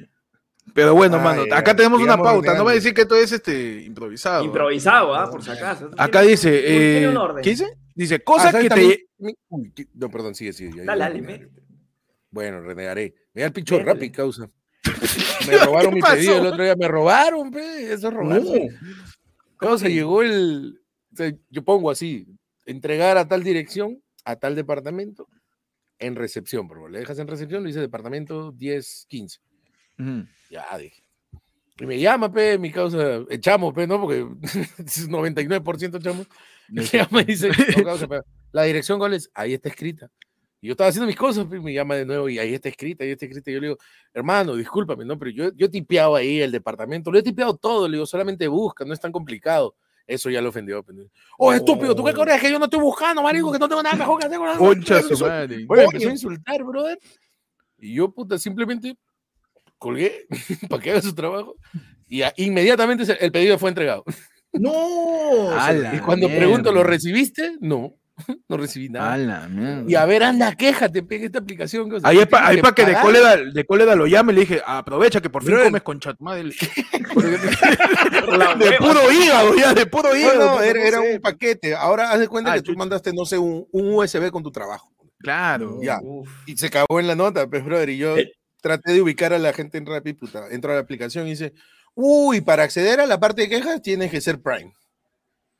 Pero bueno, Ay, mano, ay, acá tenemos una pauta. No va a decir que esto es este improvisado. Improvisado, ¿ah? Por si acaso. Acá dice, tiene un eh, orden. ¿qué dice? Dice, Ah, cosas ¿sabes que también? te... Mi- Uy, ¿qué? no, perdón, sigue, sigue. Dale, dale, mete. Bueno, renegaré. Me da el Métele. rápido, causa. (laughs) Me robaron mi pasó? pedido el otro día. Me robaron, pe. Eso es robar. No. Causa, llegó el. yo pongo así: entregar a tal dirección, a tal departamento, en recepción. Pero le dejas en recepción, le dice departamento 1015. Ujú. Ya, dije. Y me llama, pe, mi causa, echamos, pe, ¿no? Porque (laughs) es 99% echamos. (laughs) Me llama y dice, "No, causa, pe, la dirección, ¿cuál es? Ahí está escrita. Y yo estaba haciendo mis cosas, pe, me llama de nuevo y ahí está escrita, ahí está escrita. Y yo le digo, hermano, discúlpame, ¿no? Pero yo, yo he tipeado ahí el departamento, lo he tipeado todo, le digo, solamente busca, no es tan complicado. Eso ya lo ofendió. pe. Oh, estúpido, ¿tú qué Oh. crees que yo no estoy buscando, marico? Que no tengo nada mejor que hacer. con la- Concha su madre. Oye, empezó a insultar, brother. Y yo, puta, simplemente colgué (laughs) para que haga su trabajo. Y inmediatamente el pedido fue entregado. No. (laughs) Y cuando mierda. pregunto, ¿lo recibiste? No, (laughs) no recibí nada. A la mierda. Y a ver, anda, quéjate, pegue esta aplicación. cosa. Ahí es para Tienes que, de cólera, de cólera lo llame, le dije, aprovecha que por fin comes con chat madre. (laughs) Por (laughs) la de puro hígado, ya, de puro hígado. no, era, no era un paquete. Ahora haz de cuenta Ah, que tú mandaste, no sé, un, un USB con tu trabajo. Claro. Ya. Uf. Y se cagó en la nota, pues, brother. Y yo Eh. traté de ubicar a la gente en Rappi, puta. Entro a la aplicación y dice, uy, para acceder a la parte de quejas tienes que ser Prime.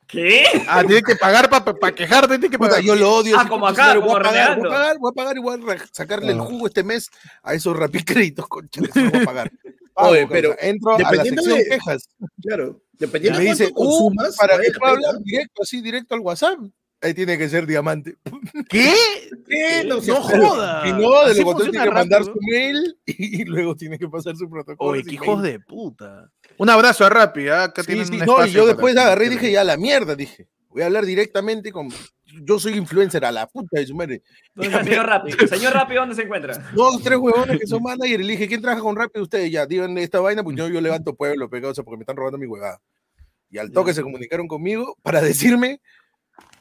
¿Qué? Ah, tienes que pagar para quejarte, tienes que Puta, pagar. yo lo odio. Ah, como acá, voy como a pagar, voy a pagar, voy a pagar y voy a sacarle el Ah. jugo este mes a esos rapicréditos, concha, voy a pagar. (laughs) Pago, Oye, pero entro a la dependiendo sección de- quejas Claro. Dependiendo de dice, cuánto uh, consumas, para que pueda hablar directo, así, directo al WhatsApp, ahí tiene que ser diamante. ¿Qué? ¿Qué? No, No joda. Y no, de Así lo contrario funciona tiene que mandar rápido. su mail (laughs) y, luego tiene que pasar su protocolo. Oye, qué hijos de puta. Un abrazo a Rappi, ¿ah? acá Sí, tienen sí, un no, y yo después agarré y dije, ya, la mierda, dije. Voy a hablar directamente con... Yo soy influencer a la puta de su madre. Entonces, señor (laughs) Rappi. Señor Rappi, ¿dónde se encuentra? Dos, tres huevones que son manager y le dije, ¿quién trabaja con Rappi? Ustedes ya, díganle esta vaina, pues yo, yo levanto pueblo, pegado, porque me están robando mi huevada. Y al toque se comunicaron conmigo para decirme,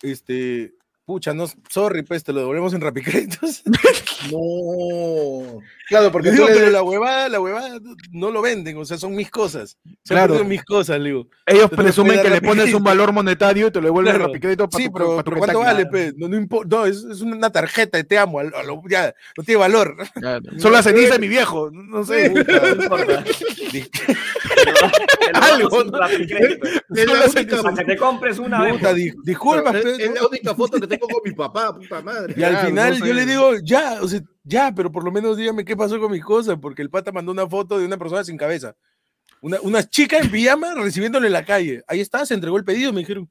este, pucha, no, sorry, pues te lo devolvemos en Rappi Créditos. (laughs) No. Claro, porque tú digo, le pero la huevada, la huevada no lo venden, o sea, son mis cosas. Se Claro. mis cosas, digo. Ellos Te lo presumen que le pones un valor monetario y te lo devuelven Claro. Rappi crédito para Sí, tu, pero, pa' tu pero ¿cuánto vale? pe? No, no importa, no, es, es una tarjeta te amo, a lo- a lo- ya, no tiene valor. Claro. Son las cenizas de mi viejo, no sé. No importa. (laughs) Te Algo, que te compres una vez. Puta, di- disculpa, es, pe, es la única foto que tengo con mi papá, puta madre. Y al final no yo le digo, ya, o sea, ya, pero por lo menos dígame qué pasó con mis cosas, porque el pata mandó una foto de una persona sin cabeza. Una, una chica en pijama recibiéndole en la calle. Ahí está, se entregó el pedido, me dijeron.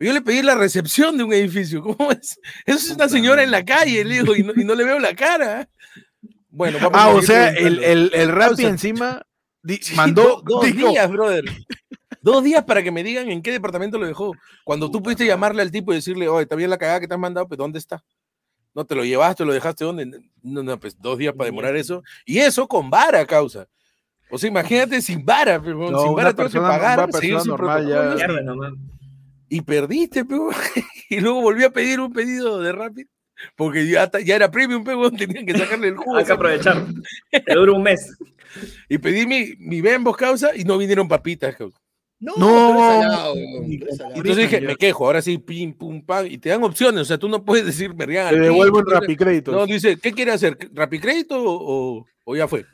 Yo le pedí la recepción de un edificio. ¿Cómo es? Eso es una señora en la calle, le digo, y no, y no le veo la cara. Bueno, vamos Ah, a o sea, el, el, el Rappi Pausa. encima di- Sí, mandó. do- dos dijo, días, brother. Dos días para que me digan en qué departamento lo dejó. Cuando tú pudiste llamarle al tipo y decirle, oye, está bien la cagada que te han mandado, pero ¿dónde está? No te lo llevaste, lo dejaste dónde. No, no, pues dos días para demorar eso. Y eso con vara causa. O sea, imagínate (laughs) sin vara, pero No, sin vara tengo que persona- pagar, una seguir su normal ya- y perdiste, pero (laughs) y luego volví a pedir un pedido de Rapid porque ya, ya era premium, pero (laughs) tenían que sacarle el jugo. Hay que aprovechar. Te dura un mes. Y pedí mi, mi Bembos causa y no vinieron papitas, causa. No, No. salado. Entonces dije, me quejo, ahora sí, pim, pum, pam, y te dan opciones, o sea, tú no puedes decir, me Te devuelvo en pin, Rappi crédito. No, dice, ¿qué quiere hacer? ¿Rapicrédito o, o ya fue?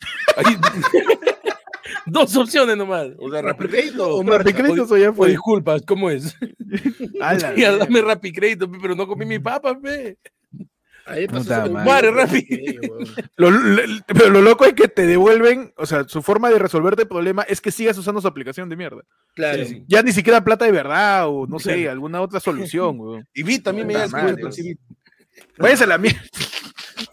(laughs) Ahí- (laughs) Dos opciones nomás, o sea, Rapicrédito o, Rappi crédito eso ya o fue. disculpas, ¿cómo es? (laughs) A la Ya, mierda. dame Rapicrédito, pe, pero no comí mi papa, pe. Ahí pasó madre, rápido. weón. (laughs) Lo, lo- pero lo loco es que te devuelven, o sea, su forma de resolverte el problema es que sigas usando su aplicación de mierda. Claro. Sí, sí. Ya ni siquiera plata de verdad o no sé, alguna otra solución, weón. (laughs) Y Bit también me. Váyanse a la mierda.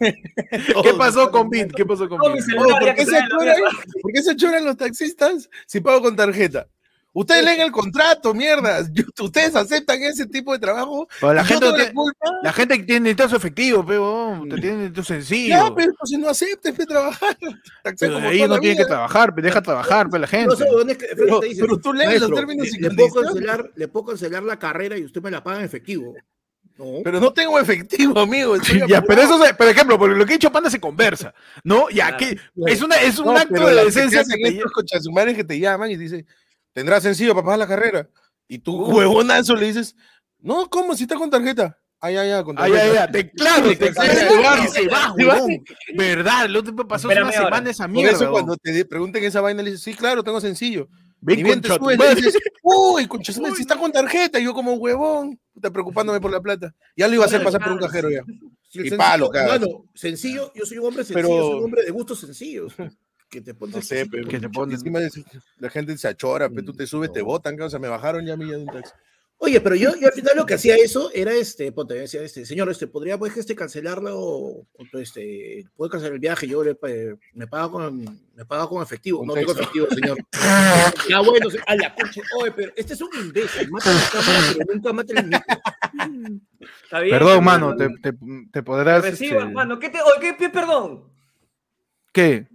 (laughs) ¿Qué pasó con Bit? ¿Qué pasó con Bit? Oh, ya ¿por, qué que se trae la choran, verga. ¿Por qué se choran los taxistas si pago con tarjeta? Ustedes leen el contrato, mierda. Ustedes aceptan ese tipo de trabajo. Pero la gente, la tiene, culpa. la gente que tiene necesita su efectivo, pero te tiene necesita su sencillo. Ya, pero pues, si no aceptes, pe, trabajar. (laughs) Pero como ahí no la tiene que trabajar, pe, deja trabajar, pe, la gente. No es que Pero- dice, pero tú lees los "Maestro, términos y le, puedo condiciones". cancelar, le puedo cancelar la carrera y usted me la paga en efectivo. No. Pero no tengo efectivo, amigo. (laughs) Ya, pero eso, se- por ejemplo, por lo que he dicho Panda se conversa, ¿no? Ya que es una es un No, acto de que decencia hacen que te que te llaman y dicen, tendrás sencillo para pagar la carrera. Y tú, huevonazo, le dices, no, ¿cómo? Si está con tarjeta. Ah, ya, ya, con Ay, tarjeta. ay, ay, te, claro, te te claro, se va, huevón. Verdad, el otro pasó Espérame una ahora. semana esa Por mierda. eso huevón. cuando te pregunten esa vaina, le dices, sí, claro, tengo sencillo. Ven y bien te subes, dices, uy, concha si está con tarjeta. Y yo como huevón, puta, preocupándome por la plata. Ya lo iba a hacer pasar por un cajero ya. Y sencillo- palo, cagas. Mano, sencillo, yo soy un hombre sencillo, Pero- soy un hombre de gustos sencillos. Que te pones No sé, pero Que te ponen- encima de- la gente se achora, pero tú te subes, te botan, o sea, me bajaron ya a mí ya de un taxi. Oye, pero yo, yo al final lo que hacía eso era este, ponte, decía este, señor, este, podría pues este cancelarlo, o, este, puede cancelar el viaje, yo le, me pago con, me pago con efectivo, no tengo efectivo, señor. ya (laughs) bueno, se- a la concha, oye, pero este es un imbécil, mata la cámara, pero nunca mata el micro. Está bien, Perdón, hermano. mano, te, te, te podrás. Reciba, este, mano. ¿Qué te, oye, ¿qué, qué- perdón? ¿Qué?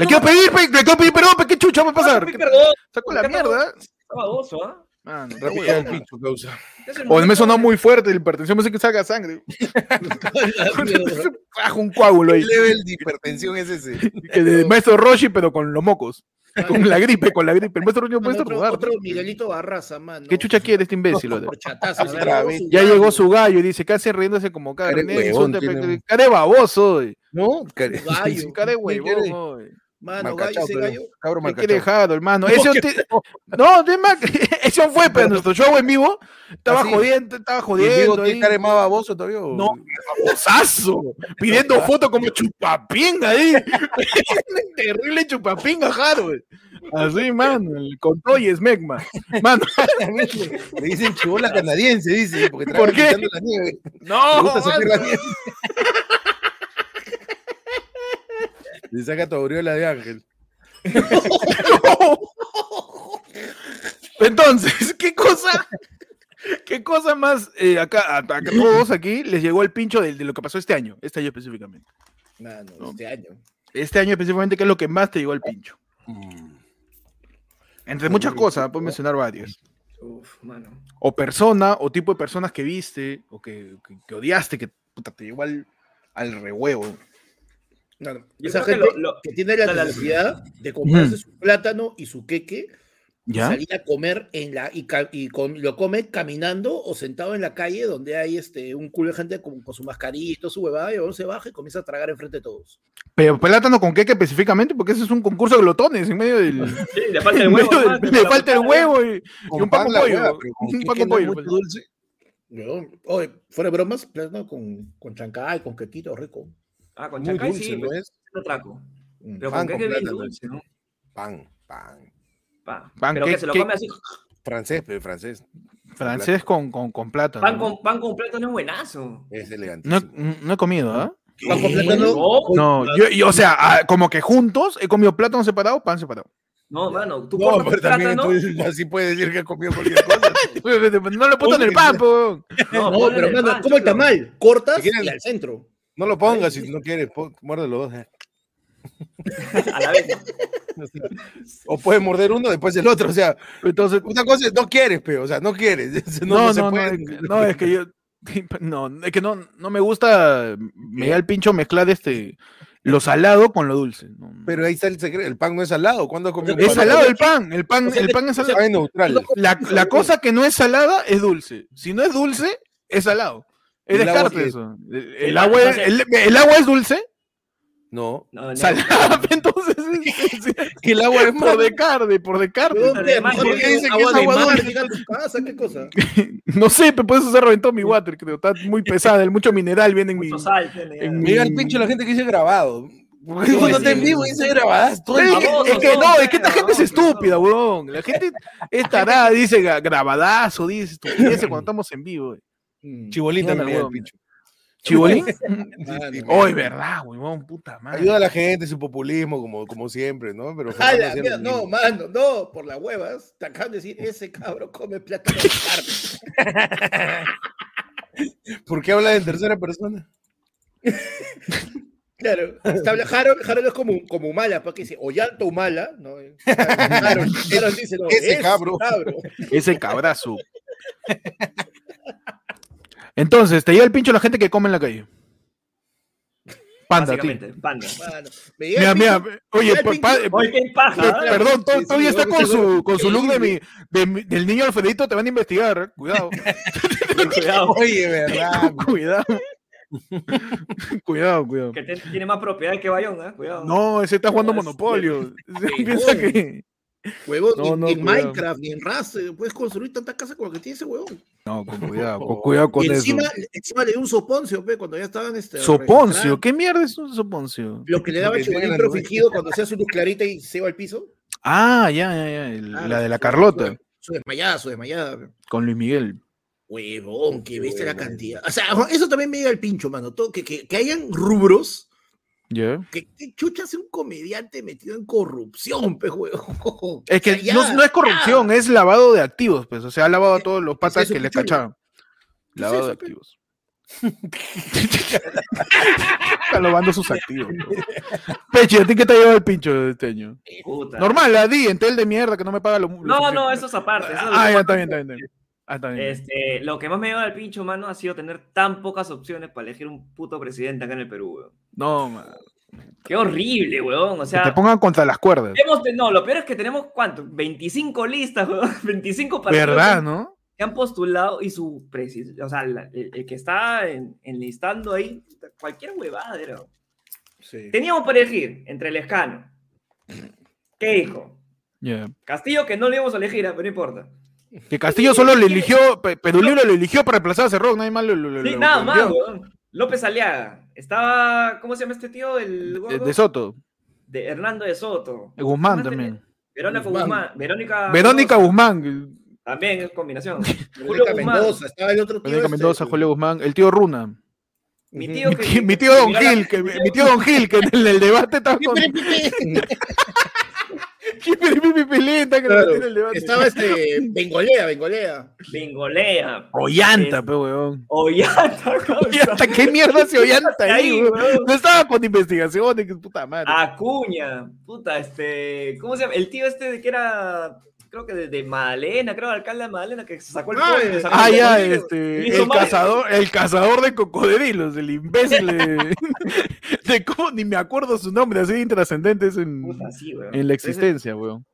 Le quiero pedir, pe- le quiero pedir perdón, pe, ¿qué chucha va a pasar? Pide ¿Qué- Perdón. Saco la mierda. Está baboso, ¿ah? Huevón. al pincho, causa. O me sonó muy fuerte la hipertensión, me sé que salga sangre. (laughs) (laughs) Bajo un coágulo ahí. ¿Qué level de hipertensión es ese? Que de maestro Roshi, pero con los mocos. (laughs) Con la gripe, con la gripe. El maestro no puede otro, estornudar. otro Miguelito Barraza, mano. ¿Qué chucha quiere este imbécil? (laughs) chatazo, Ya gallo, llegó su gallo y dice, ¿qué hace riéndose como cara? Cara de René, huevón insulte, tiene. de baboso. oye. ¿No? su gallo. (laughs) Cara de ¿Qué huevón. Mano, gallo, ese gallo. Cabro ¿Qué dejar, hermano? No, que- te- No, tema, eso fue, pero nuestro show en vivo estaba ¿Ah, sí? jodiendo, estaba ¿Y el jodiendo. Diego ahí. tiene cara de más baboso todavía? o- No, babosazo, pidiendo (laughs) fotos como chupapinga ahí. (laughs) Terrible chupapinga, Jaro. Así, mano, el con todo y Smegma. Mano, (laughs) Le dicen chibola canadiense, dice, porque ¿Por qué? la nieve. No, gusta sacar la mano. nieve. Le saca tu aureola de ángel. (laughs) Entonces, ¿qué cosa? ¿Qué cosa más eh, acá, a, a todos aquí les llegó el pincho de, de lo que pasó este año? Este año específicamente. Mano, No. este año. Este año específicamente, ¿qué es lo que más te llegó el pincho? Entre muchas cosas, puedo mencionar varios. Uf, mano. O persona, o tipo de personas que viste, o que, que- que odiaste, que puta, te llegó al, al rehuevo. Mano, Yo esa gente que lo- lo- que tiene la necesidad de comprarse su plátano y su queque y ¿Ya? salir a comer en la y, y con- lo come caminando o sentado en la calle donde hay este un culo de gente con, con su mascarilla y toda su huevada y luego se baja y comienza a tragar enfrente de todos. Pero plátano con queque específicamente, porque ese es un concurso de glotones en medio del. Sí, le (laughs) falta el huevo. medio del- más, le falta el huevo y, y un pan con la pollo. Un no es pollo. dulce. Yo, oye, fuera de bromas, plátano con, con chancay, con quequito rico. Ah, con Muy chancay dulce, sí, ¿no pues, es? traco. Pero Pan con qué bien dulce, ¿no? Pan, pan. Pa. Pan, Pero ¿qué- que se lo qué- come así. Francés, pero francés. Francés con, con, con plátano. Pan con, pan con plátano es buenazo. Es elegante. No, he- no he comido, ¿ah? Pan con plátano. No, No, yo, yo, o sea, ah, como que juntos he comido plátano separado, pan separado. No, mano, tú No, cortas pero también plátano. tú así puedes decir que ha comido cualquier cosa. (laughs) No le pongo en el pan, po. No, No, pero mano, como el tamal, cortas y al centro. No lo pongas si no quieres, los dos. eh. (laughs) A la vez. (laughs) O sea, O puedes morder uno después el otro. O sea, Entonces, una cosa es no quieres, pero, o sea, no quieres. (laughs) No, no, no se no, no, puede. es que- no, es que yo, no, es que no, no me gusta, me da el pincho mezclar este, lo salado con lo dulce. no. Pero ahí está el secreto. El pan no es salado. ¿Cuándo has comido es pan? salado el pan, el pan, O sea, el pan es salado. Neutral. La, la cosa que no es salada es dulce. Si no es dulce, es salado. Es ¿Y el agua descarte qué es? eso. El, el agua es, el, el agua es dulce. No. No, no. Salada, (laughs) entonces. es- es- (laughs) Que el agua es por mar. de carne, por de carne. Huevón, ¿qué? Además, ¿Por ¿por qué qué dice que es agua dulce? ¿Qué cosa? (laughs) No sé, pero puedes usar reventó mi water, creo. Está muy pesada, el mucho mineral viene en mi. Mucho sal tiene, ya. en Me llega el pincho la gente que dice grabado. No, cuando sí, está en vivo dice grabadas todo Es que, es que no, es que esta gente es estúpida, weón. La gente es tarada, dice gra- grabadazo, dice estupideces cuando estamos en vivo. Chibolita El (laughs) (laughs) huevón. pincho. ¿Chibolín? Hoy, verdad, weón, puta madre. Ayuda a la gente, su populismo, como, como siempre, ¿no? Pero mira, no, mismo. mano, no, por las huevas. Te acaban de decir, ese cabro come plátano de carne. (laughs) ¿Por qué habla en tercera persona? Claro, está Harold, Harold es como, como Humala, porque dice, o llanto Humala, ¿no? Harold, Harold dice, no, Ese cabro. Ese cabrazo. Entonces, te llega el pincho la gente que come en la calle. Panda, tío. Panda. Mira, mira, oye, perdón, todavía está con su, con su look de mi, increíble. de mi- del niño Alfredito, te van a investigar, eh, cuidado, (laughs) Cuidado. Oye, (laughs) verdad. cuidado. cuidado, cuidado. Que te- tiene más propiedad que Bayón, ¿eh? Cuidado. No, ese está jugando Monopolio. (laughs) Piensa que. Huevón, No, en cuidado. Minecraft, ni en Rust, puedes construir tantas casas como la que tiene ese huevón. No, con cuidado, con (laughs) cuidado con y eso. encima, encima le dio un soponcio, pe, cuando ya estaban este, Soponcio. ¿qué mierda es un soponcio? Lo que le daba el nube. fingido cuando hacía su luz clarita y se iba al piso. Ah, ya, ya, ya. el- Claro, la de la su- Carlota, Su, su desmayada, su desmayada. pe. con Luis Miguel. Huevón, que viste la cantidad. O sea, eso también me llega el pincho, mano. Todo, que, que, que hayan rubros Que, que chucha hace un comediante metido en corrupción, pe, huevón. (laughs) Es que O sea, ya, no, no es corrupción, es lavado de activos, pues. O sea, ha lavado a todos los patas que le cachaban. ¿Qué es Lavado eso, de activos. Está lavando sus activos. ¿no? (laughs) Pechi, ¿a ti qué te ha llevado el pincho este año? Puta. Normal, la di, Entel de mierda que no me paga lo. lo No, no, eso es aparte. eso es Ah, ya está bien, está bien. Está bien. Ah. Este, lo que más me lleva al pincho, mano, ha sido tener tan pocas opciones para elegir un puto presidente acá en el Perú, weón. No, man. Qué horrible, weón. O Que sea, te pongan contra las cuerdas. hemos no, lo peor es que tenemos, ¿cuánto? 25 listas, weón. (laughs) 25 partidos ¿Verdad, no? que han postulado y su presidente, o sea, la- el, el que está en, enlistando ahí, cualquier huevada era. Sí. Teníamos para elegir entre el escano. ¿Qué dijo? Castillo que no le íbamos a elegir, ah, pero no importa. Que Castillo solo le eligió, Pe- Pedulino lo eligió para reemplazar a Cerrón, nadie más lo, lo- lo- Sí, lo- nada lo más, weón. López Aliaga. Estaba, ¿cómo se llama este tío? El De, de Soto. de Hernando de Soto. De Guzmán ¿Cómo también. este? Verónica Guzmán. Guzmán. Verónica, Verónica. Guzmán. También es combinación. (laughs) Julio Guzmán. Mendoza, estaba el otro tío. Verónica este, Mendoza, Julio Guzmán. El tío Runa. Mi tío Mi que. tío, mi tío Don Gil, que, mi tío Don Gil, que en el, el debate estaba con. (laughs) Que Claro, el debate. Estaba este, Bengolea, Bengolea. Bengolea. Ollanta, Es- pe, weón. Ollanta. (laughs) Ollanta, ¿qué mierda hace Ollanta ahí, weón. No estaba con investigaciones, que puta madre. Acuña. Puta, este. ¿Cómo se llama? El tío este de que era. Creo que de, de Magdalena, creo, alcalde de Magdalena, que se sacó el Ah, pollo, sacó Ah, el ya, este, el mal. cazador, el cazador de cocodrilos, el imbécil de, (laughs) de cómo, ni me acuerdo su nombre, así de intrascendente es en, en la existencia, weón.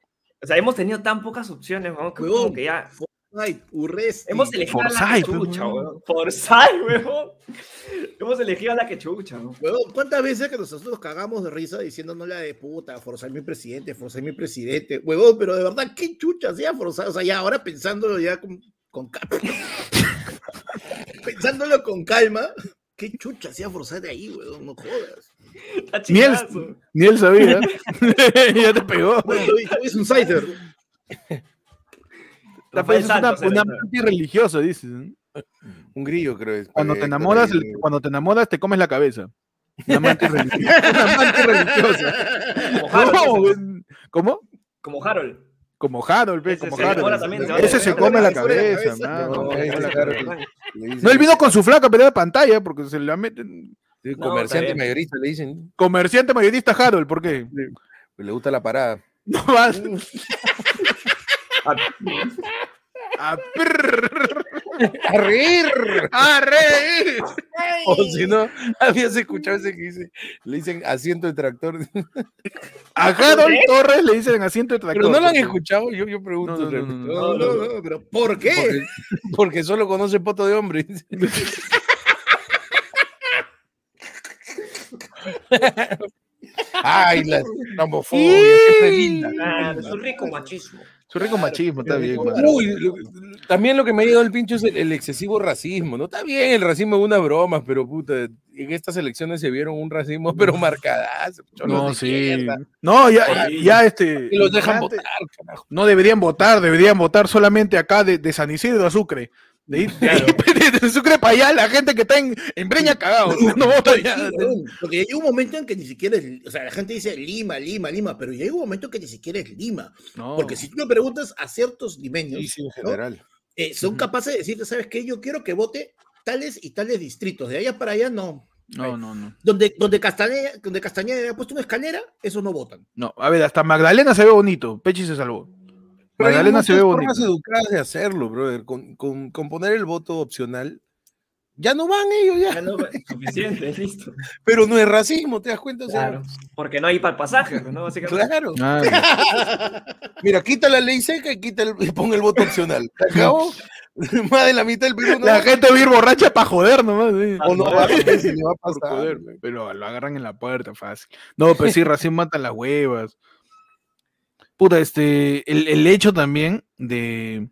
O sea, hemos tenido tan pocas opciones, weón, que, como que ya. Ay, Urresti. Hemos elegido a la Forsyth, chucha, weón. weón. Forsyth, weón. (laughs) Hemos elegido a la que chucha. Huevón, ¿cuántas veces que nosotros nos cagamos de risa diciéndonos la de puta, forzar mi presidente, forzar mi presidente? Huevón, pero de verdad, qué chucha hacía forzar. O sea, ya ahora pensándolo ya con, con calma. (laughs) pensándolo con calma, qué chucha hacía forzar de ahí, huevón, no jodas. Ni él, ni él sabía. (laughs) ya te pegó. Es un cider. Rafael es una, una mente religiosa, dices. ¿no? (laughs) Un grillo, creo. es, Cuando te enamoras, cuando te enamoras, te comes la cabeza. Una amante religiosa. (laughs) Una amante religiosa. Como Harold, ¿Cómo? como Harold. Como Harold, pe, como Harold. también, Ese se come la cabeza, mano. No, él vino con su flaca, pero de pantalla, porque se la meten. sí, No, comerciante mayorista, le dicen. Comerciante mayorista Harold, ¿por qué? Le gusta la parada. No vas. (laughs) A (laughs) ¡A reír! a reír. O si no, habías escuchado ese que dice, le dicen asiento de tractor. A Harold Torres le dicen asiento de tractor. Pero no lo han escuchado, yo, yo pregunto. No, no, no, realmente. no, No, no, no, pero ¿por qué? Porque, porque solo conoce poto de hombre. (laughs) Ay, la homofobia, siempre linda. Ah, es un rico machismo. Su rico machismo, está bien, mano. Uy, lo- también lo que me ha llegado el pincho es el, el excesivo racismo, ¿no? Está bien el racismo es una broma, pero puta, en estas elecciones se vieron un racismo, pero marcadas. No, sí. No, ya, ya este. Y los dejan antes- votar, carajo. No deberían votar, deberían votar solamente acá de, de San Isidro a Sucre. (laughs) (laughs) De, de Sucre para allá, la gente que está en, en Breña cagado. (laughs) No vota ya. Porque llega un momento en que ni siquiera es, o sea, la gente dice Lima, Lima, Lima, pero llega un momento que ni siquiera es Lima. No. Porque si tú le preguntas a ciertos limeños, Sí, sí, en ¿no? general. eh, son capaces de decirte, ¿sabes qué? Yo quiero que vote tales y tales distritos. De allá para allá, no. No, no, no. Donde, donde, Castañeda, donde Castañeda ha puesto una escalera, esos no votan. No, a ver, hasta Magdalena se ve bonito. Pechi se salvó. Pero hay Magdalena se ve formas educadas de hacerlo, brother. Con, con, con poner el voto opcional, ya no van ellos Ya ya. no, suficiente, listo. (laughs) Pero no es racismo, ¿te das cuenta? O sea, Claro. Porque no hay para el pasaje, ¿no? Básicamente. claro. Ah, (laughs) Mira, quita la ley seca y quita el, y pon el voto opcional. (laughs) ¿Se acabó? Más de la mitad del Perú no la va- gente va a ir borracha para joder nomás. sí. o no va a ver si le va a pasar. joder, pero lo agarran en la puerta fácil. No, pues sí, recién matan las huevas. Puta, este, el, el hecho también de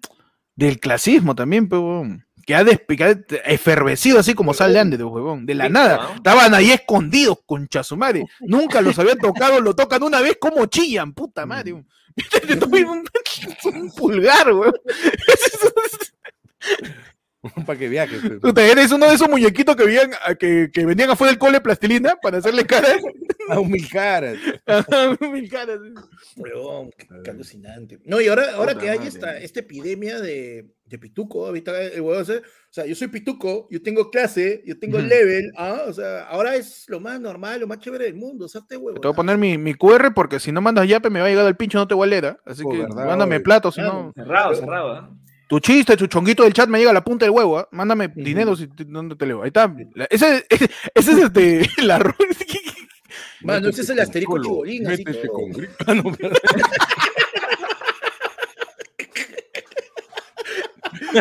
del clasismo también, pues, huevón, que ha, que ha efervecido así como sal de Andes, huevón, de la nada. Estaban ahí escondidos, concha su madre. Nunca los había (laughs) tocado, lo tocan una vez, como chillan, puta madre. (laughs) Te tocan un, (laughs) un pulgar, huevón. (laughs) Para que viajes. pues. Eres uno de esos muñequitos que, venían, que, que venían afuera del cole plastilina para hacerle caras. (laughs) A mil caras. (laughs) Mil caras. Weón, qué, qué alucinante. No, y ahora, ahora que hay madre. esta, esta epidemia de, de pituco, ahorita el huevón hace- o sea, yo soy pituco, yo tengo clase, yo tengo level, ah, o sea, ahora es lo más normal, lo más chévere del mundo, o sea, este huevo. Te voy a poner mi, mi QR porque si no mandas yape me va a llegar al pincho, no te voy a leer. ¿ah? Así Oh, que verdad, mándame oye. plato, si no. Cerrado, cerrado. ¿ah? Tu chiste, tu chonguito del chat me llega a la punta del huevo. ¿ah? Mándame dinero si te, no te leo. Ahí está. La- ese, ese, ese es este, la Mano, ese es el asterisco chibolín, así Métete todo. con (laughs) (laughs) grito. Ah, no, pero-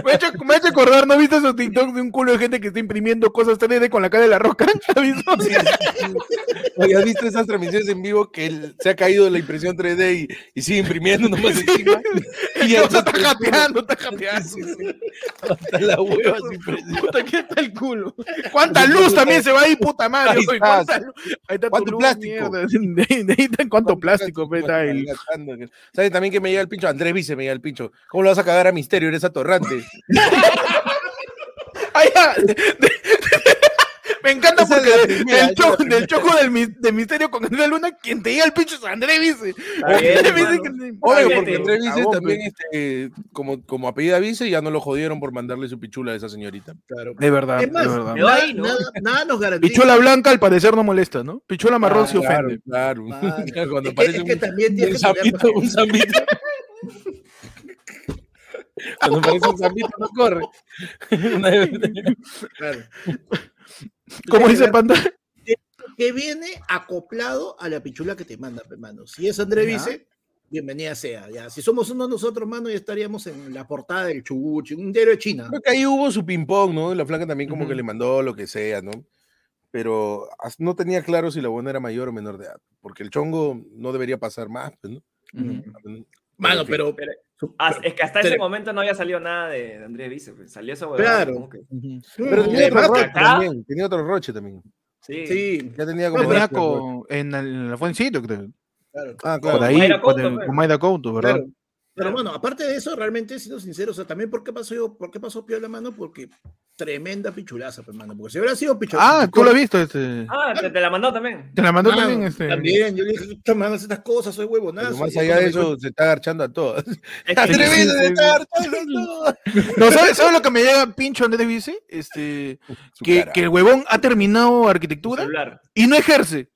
me, ha hecho, me ha hecho acordar, ¿no viste esos TikToks de un culo de gente que está imprimiendo cosas 3D con la cara de la roca? (laughs) ¿Has visto? ¿has visto esas transmisiones en vivo que el- se ha caído la impresión 3D y, y sigue imprimiendo nomás encima? (laughs) Y el está jateando, está jateando. Hasta la hueva. Puta, ¿qué está el culo? ¿Cuánta luz también se va ahí, puta madre? Ahí. Ahí está tu ¿Cuánto luz, plástico? (laughs) está cuánto plástico, está ¿Sabes también que me llega el pincho? Andrés Vice me llega el pincho. ¿Cómo lo vas a cagar a Misterio? Eres atorrante. (laughs) Ay, ya, (laughs) Me encanta porque de- primera, del, la del choco del, mis- de misterio con Andrés Luna, quien te llega el pincho es Andrés Vice. Andrés Vice que- porque Andrés Vice también, este, como, como apellida Vice, ya no lo jodieron por mandarle su pichula a esa señorita. Claro. De verdad, Es más, de verdad. Nada, ahí, ¿no? nada, nada nos garantiza. Pichola blanca al parecer no molesta, ¿no? Pichola marrón se claro, ofende. Claro, Mano, (laughs) Cuando es que- aparece es que un, también un tienes que zambito, un zambito. Cuando aparece un zambito no corre. (laughs) Claro. ¿Cómo Tienes dice Panda? (laughs) Que viene acoplado a la pichula que te manda, hermano. Si es Andrés Ya. Vice, bienvenida sea. Ya. Si somos uno de nosotros, mano, ya estaríamos en la portada del Chubuchi, un diario de China. Creo que ahí hubo su ping-pong, ¿no? La flaca también como que le mandó lo que sea, ¿no? Pero no tenía claro si la buena era mayor o menor de edad, porque el chongo no debería pasar más, pues, ¿no? Mano, en fin. pero. Es que hasta Pero- ese momento no había salido nada de, de Andrés Vice. pues, Salió esa Claro. que- Pero tenía otro roche también, tenía otro roche también. Sí. Sí, Ya tenía como... Tenía con- en, el- en la Fuencito, creo. claro. Ah, Por claro. ahí, Mayra con, Couto, pues. con Mayra Couto, ¿verdad? Claro. Pero bueno, aparte de eso, realmente, siendo sincero, o sea, también, ¿por qué pasó yo? ¿Por qué pasó Piola, mano? Porque tremenda pichulaza, pues, mano. Porque si hubiera sido pichulaza. Ah, tú lo has visto, este. Ah, te, te la mandó también. Te la mandó Mano, también, este. También, yo le dije, "Chucha, mano, haces estas cosas, soy huevonazo. Pero más allá de me eso, se está agarchando a todas. Es (laughs) que- Atrevido sí, de sí. estar todas. (laughs) No, ¿sabes, ¿sabes lo que me llega pincho Andrés Vice? Este, que, cara. que el huevón ha terminado tu arquitectura y no ejerce.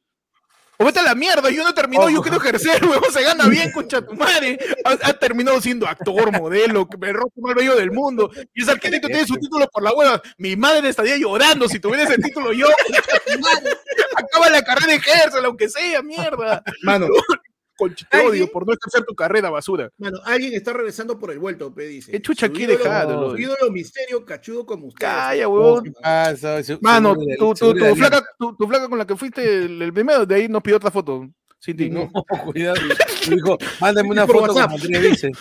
O vete a la mierda, yo no he terminado, yo quiero ejercer, huevón, se gana (laughs) bien, concha tu madre. Ha, ha terminado siendo actor, modelo, me rostro más bello del mundo. Y ese arquitecto tiene su título por la hueva. Mi madre estaría llorando si tuviera ese título yo. Acaba la carrera, ejércela, aunque sea, mierda. Mano, ¿Alguien? odio por no ejercer tu carrera, basura. Mano, alguien está regresando por el vuelto, pe, dice. ¿Qué chucha quiere ídolo- dejar, Su Lodi? ídolo misterio cachudo como usted. Calla, huevón. Ah, Mano, tu, flaca, tu, con la que fuiste el, el primero, de ahí nos pidió otra foto. Sin ti. No, (laughs) cuidado. Dijo, mándame una foto WhatsApp. como Andrés dice.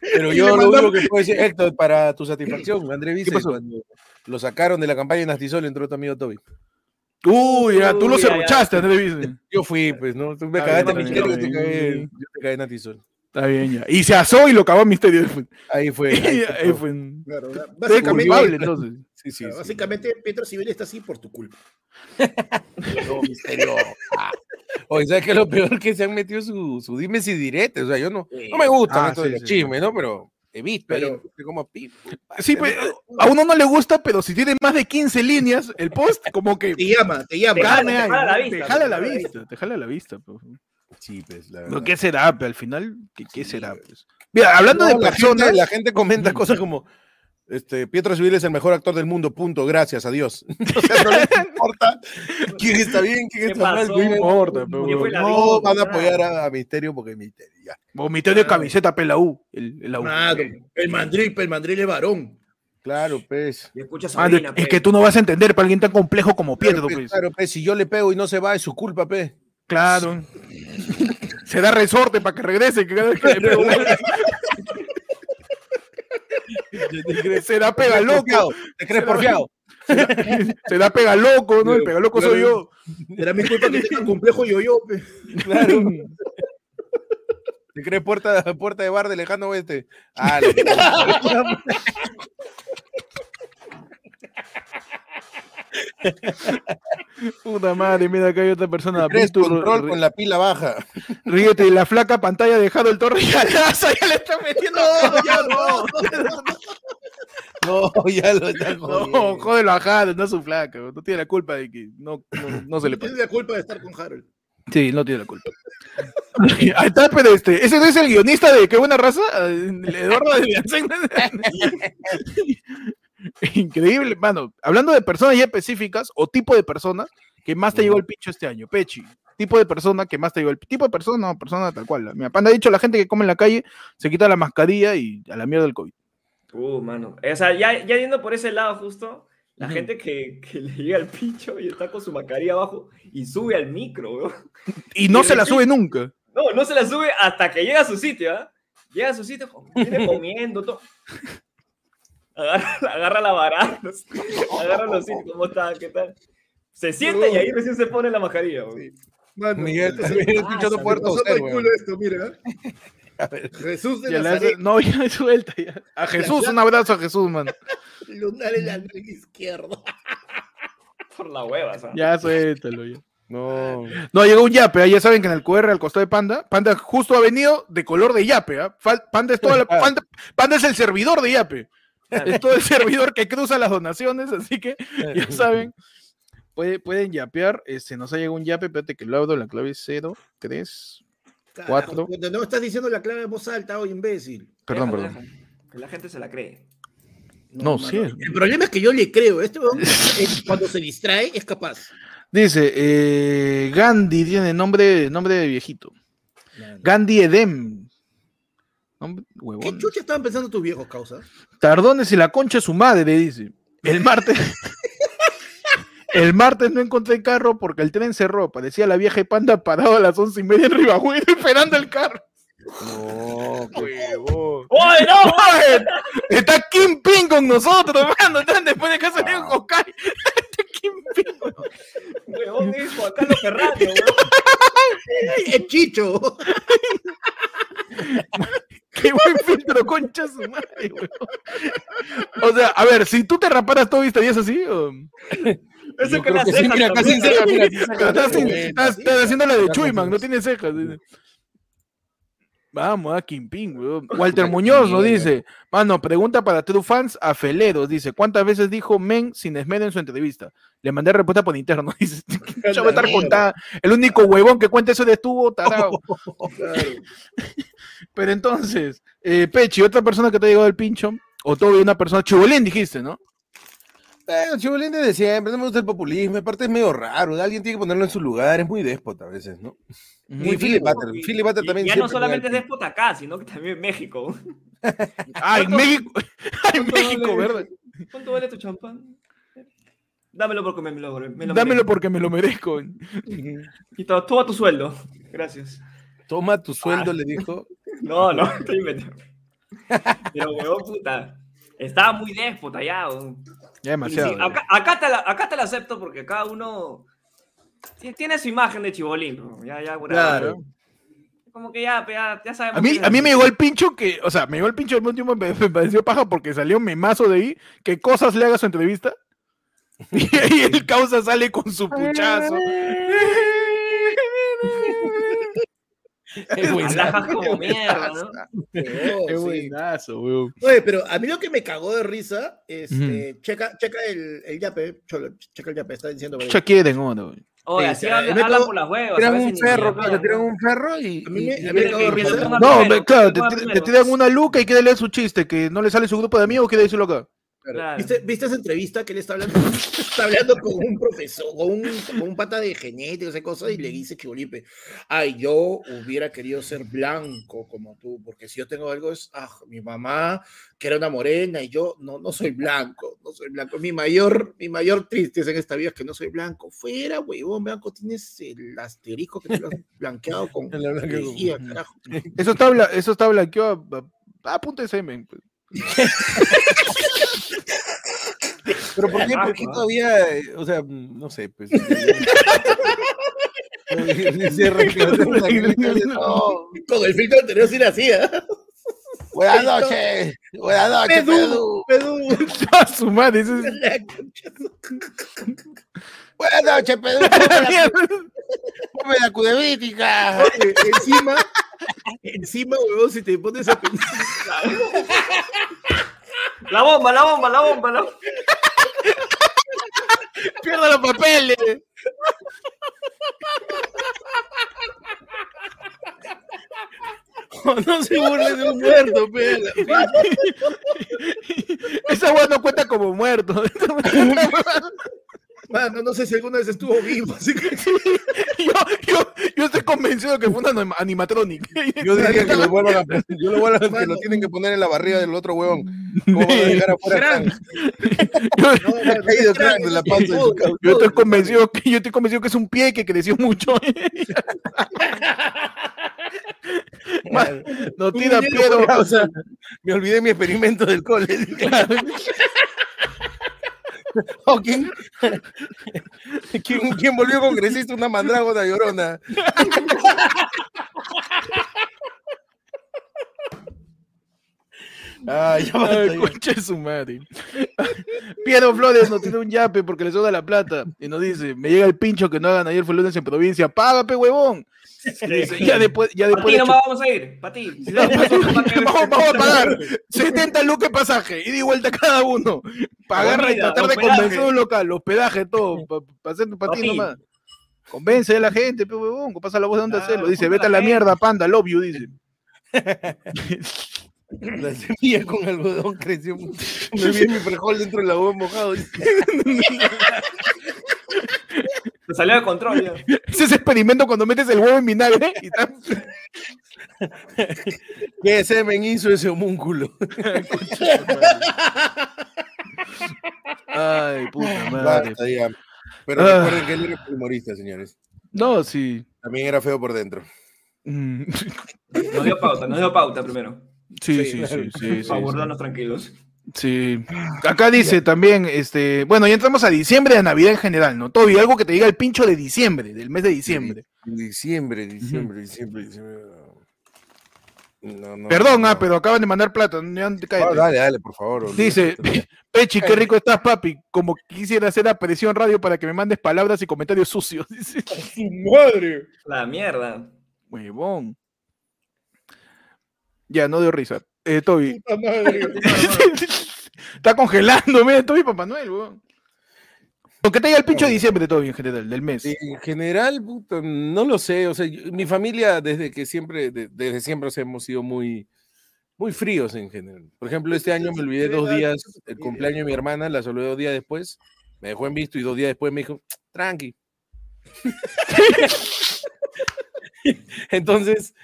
Pero yo lo único que puedo decir, Héctor, para tu satisfacción, Andrés Vice, cuando lo sacaron de la campaña de Nastisol, entró tu amigo Toby. Uy, ya, tú lo serruchaste, Andrés Vice. Yo fui, pues, ¿no? Tú me Está cagaste está misterio, yo te cagué, yo te cagué en Nastisol. Está bien, ya. Y se asó y lo cagó a Misterio. Ahí fue. (laughs) ahí fue Ahí todo. fue. Claro, Eres básicamente, culpable, entonces. Sí, sí, sí. básicamente Pietro Civil está así por tu culpa. (laughs) No, misterio. Ah. Oye, ¿sabes qué es lo peor? Que se han metido su, su dimes y diretes. O sea, yo no, no me gusta Ah, esto sí, de los sí. chismes, ¿no? Pero he visto Pero- ahí, como pa, Sí, pues, a uno no le gusta, pero si tiene más de 15 líneas, el post, como que. Te llama, te llama. Te jala, jala la vista, Te jala la vista, te jala la vista. pues. Sí, pues, la verdad. ¿Qué será? pe? Al final, ¿qué, qué Sí, será? güey. pues? Mira, hablando No, de la personas. gente, la gente comenta cosas como este, Pietro Civil es el mejor actor del mundo, punto, gracias a Dios. (laughs) o sea, no les importa quién está bien, quién ¿Qué está mal, no importa, pero ¿Qué fue la no vida? van a apoyar a, a Misterio porque Misterio, ya. Vomité de camiseta pe la U. El, el. Nada, el mandril, el mandril es varón. Claro, pues. Y escucha de- Sabrina, es pues. que tú no vas a entender para alguien tan complejo como Pietro, Claro, pues, pues. claro, pues, si yo le pego y no se va, es su culpa, pe. Claro. Se da resorte para que regrese. Que cada vez que le pego, (laughs) se da pega loco. Te crees porfiado. (laughs) Se da pega loco, ¿no? El pega loco soy yo. Era mi culpa que tenga complejo yo yo, pe. (laughs) Claro. (laughs) Te crees puerta, puerta de bar de lejano oeste. Ah, Puta madre, mira acá hay otra persona. Víctor, control con la pila baja. Ríete, la flaca pantalla ha dejado el torre y alaza, ya le está metiendo. ya no. No, ya lo está No, jódelo a Harold, no es su flaca. No tiene la culpa de que no, no, no se le Tienes pasa. la culpa de estar con Harold. Sí, no tiene la culpa. (laughs) Ahí está, pero este, ese no es el guionista de Qué buena raza, el Eduardo de Villancén. (laughs) (laughs) Increíble, mano. Hablando de personas ya específicas o tipo de personas que más te llegó el pincho este año, Pechi. Tipo de persona que más te llegó el tipo de persona, no, persona tal cual. Mi papá ha dicho la gente que come en la calle se quita la mascarilla y a la mierda del COVID. Uh, mano. O sea, ya, ya yendo por ese lado justo, la gente que, que le llega al pincho y está con su mascarilla abajo y sube al micro. Y no Y se la sube nunca. No, no se la sube hasta que llega a su sitio, ¿ah? Llega a su sitio, (laughs) viene comiendo todo. Agarra, (laughs) agarra la barata, (laughs) agarra los sitios, ¿cómo está? ¿Qué tal? Se sienta y ahí recién se pone la mascarilla. Mano, Miguel, escuchando weón. culo esto, mira. (laughs) Jesús de Ya hace- no, ya suelta. ya. A Jesús, un abrazo a Jesús, man. lunar en la nalga izquierda. Por la hueva, ¿sabes? Ya suéltalo. Ya. No. No, llegó un yape, ah, ya saben que en el QR al costado de Panda, Panda justo ha venido de color de yape, ¿ah? Fal- Panda es toda la- Panda, Panda es el servidor de yape. Es todo el servidor que cruza las donaciones, así que (laughs) ya saben. Puede- pueden yapear, este, nos ha llegado un yape, espérate que lo abro, la clave es 0, 3, Carajo, Cuatro. puta, No estás diciendo la clave en voz alta, oh, imbécil. perdón, perdón. Que la gente se la cree. No, sí es. El problema es que yo le creo. Este eh, (laughs) cuando se distrae, es capaz. Dice, eh, Gandhi tiene nombre, nombre de viejito. Gandhi Edem. ¿Qué chucha estaban pensando tus viejos, causa? Tardones y la concha de su madre, dice. El martes. (laughs) el martes no encontré carro porque el tren cerró. Parecía la vieja y panda parado a las once y media en Ribagüero (laughs) esperando el carro. No, Huevón. ¡Oye, no! Oye, Está Kim Ping con nosotros, mano. Están después de que ha salido en Huevón, es Juan Carlos Ferrando, weón. ¡Es Chicho! Qué buen filtro, concha su madre, huevón. O sea, a ver, si tú te raparas todo y estarías así, o... Eso Yo que las sí, cejas mira, sin estás, haciendo la de Chuyman, no tiene cejas. Vamos, a Kim Ping, weón. (laughs) Walter Muñoz nos dice, mano, pregunta para True Fans a Feleros, dice, ¿cuántas veces dijo Men sin esmero en su entrevista? Le mandé respuesta por interno, (laughs) dice, yo voy a estar contada, el único huevón que cuenta eso de estuvo, (laughs) tarado. Pero entonces, eh, Pechi, otra persona que te ha llegado el pincho, o todo una persona, Chibolín dijiste, ¿no? Eh, Chibolín desde siempre, no me gusta el populismo, aparte es medio raro, alguien tiene que ponerlo en su lugar, es muy déspota a veces, ¿no? Muy Philip Butter, también. Ya no solamente es déspota acá, sino que también en México. (laughs) Ah, en México. (laughs) en ¿Cuánto México, vale? ¿verdad? ¿Cuánto vale tu champán? Dámelo porque me lo, me lo Dámelo merezco. porque me lo merezco. (laughs) Y to- toma tu sueldo. Gracias. Toma tu sueldo, Ah. le dijo. No, no, estoy inventando. Pero, huevón, puta. Estaba muy déspota ya. Ya demasiado. sí, acá, acá, te la, acá te la acepto porque cada uno ti- tiene su imagen de chibolín. ¿no? Ya, ya, Claro. Como que ya, ya, ya sabemos. A mí, a mí me llegó el pincho que, o sea, me llegó el pincho al me, me pareció paja porque salió un memazo de ahí, que cosas le haga su entrevista. (laughs) Y ahí el causa sale con su puchazo. (laughs) (laughs) Es buenazo. Como mierda, ¿no? Oh, sí. buenazo, weón. Oye, pero a mí lo que me cagó de risa, este, checa, checa el, el yape, cholo, checa el yape, está diciendo. Ya. Oye, Sí, así sí, hablan, por las huevas. Tiran un ferro, claro, hablan, tiran un ferro y. A mí me- y- a y- mí me Que- cagó que- de que risa. lo toma No, claro, te, te- te tiran una luca y quiere leer su chiste, que no le sale su grupo de amigos, quiere decirlo acá. Claro. ¿Viste, ¿Viste esa entrevista que él está hablando? (laughs) está hablando con un profesor, con un, con un pata de genética, esa cosa, y le dice Chibolipe, ay, yo hubiera querido ser blanco como tú, porque si yo tengo algo es, ah, mi mamá, que era una morena, y yo no, no soy blanco, no soy blanco. Mi mayor, mi mayor tristeza en esta vida es que no soy blanco. Fuera, huevón, blanco, tienes el asterisco que te lo has blanqueado con (laughs) lejía, carajo. Eso está, eso está blanqueado a, a, a punta de semen. pues. Pero ¿por (laughs) qué, por qué claro. todavía, eh, o sea, no sé, pues. Dice recreación, la gente dice, "No, Con el filtro anterior sí la hacía. Buenas noches, buenas noches, Pedú, Pedú. (laughs) A su madre, (laughs) Buenas noches, Pedú. Ponme la, cudebítica. Encima, encima, huevón, si te pones a pensar. La bomba, la bomba, la bomba, la bomba. Pierda los papeles. No se burlen de un muerto, pela. Esa weá no cuenta como muerto. (laughs) Mano, no sé si alguna vez estuvo vivo, así que (laughs) yo, yo, yo estoy convencido que fue una anima- animatronic. Yo diría que lo vuelvan a (laughs) poner, yo lo vuelvo a que lo tienen que poner en la barriga del otro huevón. (laughs) ¿Cómo van a dejar afuera Gran. Frank? Yo, no, mano, caído es crack de la panza de su todo, causa. yo estoy convencido que yo estoy convencido que es un pie que creció mucho. Man, no tira Un piedra. O sea, me olvidé mi experimento del cole. (laughs) ¿O quién, quién, quién volvió congresista una mandrágona llorona? Ay, Ay, concha de su madre. Piero Flores nos tiene un yape porque le sobra la plata. Y nos dice, me llega el pincho que no hagan ayer fue lunes en provincia. Págame, huevón. Dice, ya después, ya Para después ti de nomás vamos a ir, para ti. (laughs) Si no, (laughs) vamos, vamos a pagar 70 lucas de pasaje, ida y vuelta cada uno. Pagar y tratar de convencer un local, hospedaje, todo, para hacer para ti nomás. Convence a la gente, pe huevón, pasa la voz de dónde Claro, hacerlo. Dice, vete a la la gente. mierda, panda, love you, dice. La semilla con algodón creció mucho. Me vi mi frijol dentro del agua mojado. (laughs) Se salió de control ya. (laughs) Ese es experimento cuando metes el huevo en vinagre y está- (laughs) ¿Qué semen hizo ese homúnculo? (laughs) Ay, puta madre. Basta. Pero Ah. recuerden que él era humorista, señores. No, sí. También era feo por dentro. Mm, Nos dio pauta, nos dio pauta primero. Sí, Sí, sí, sí, sí, sí, para sí. guardarnos tranquilos. Sí. Acá dice también, este, bueno, ya entramos a diciembre, a Navidad en general, ¿no? Toby, algo que te diga el pincho de diciembre, del mes de diciembre. Diciembre, diciembre, diciembre, diciembre. No, no, Perdón, no. ah, pero acaban de mandar plata. Ah, dale, dale, por favor. Dice, (laughs) Pechi, qué rico estás, papi. Como quisiera hacer aparición radio para que me mandes palabras y comentarios sucios. (laughs) Dice, madre. La mierda. huevón. Ya, no dio risa. Eh, Toby. (laughs) Puta madre. (laughs) Está congelando, mira, Toby Papá Noel, huevón. ¿Por qué te diga el pincho de diciembre, Toby, en general, del mes? En general, puta, no lo sé. O sea, yo- mi familia, desde que siempre, de- desde siempre o sea, hemos sido muy, muy fríos en general. Por ejemplo, este año me olvidé dos días, el cumpleaños de mi hermana, la saludé dos días después, me dejó en visto y dos días después me dijo, tranqui. (laughs) (laughs) Entonces,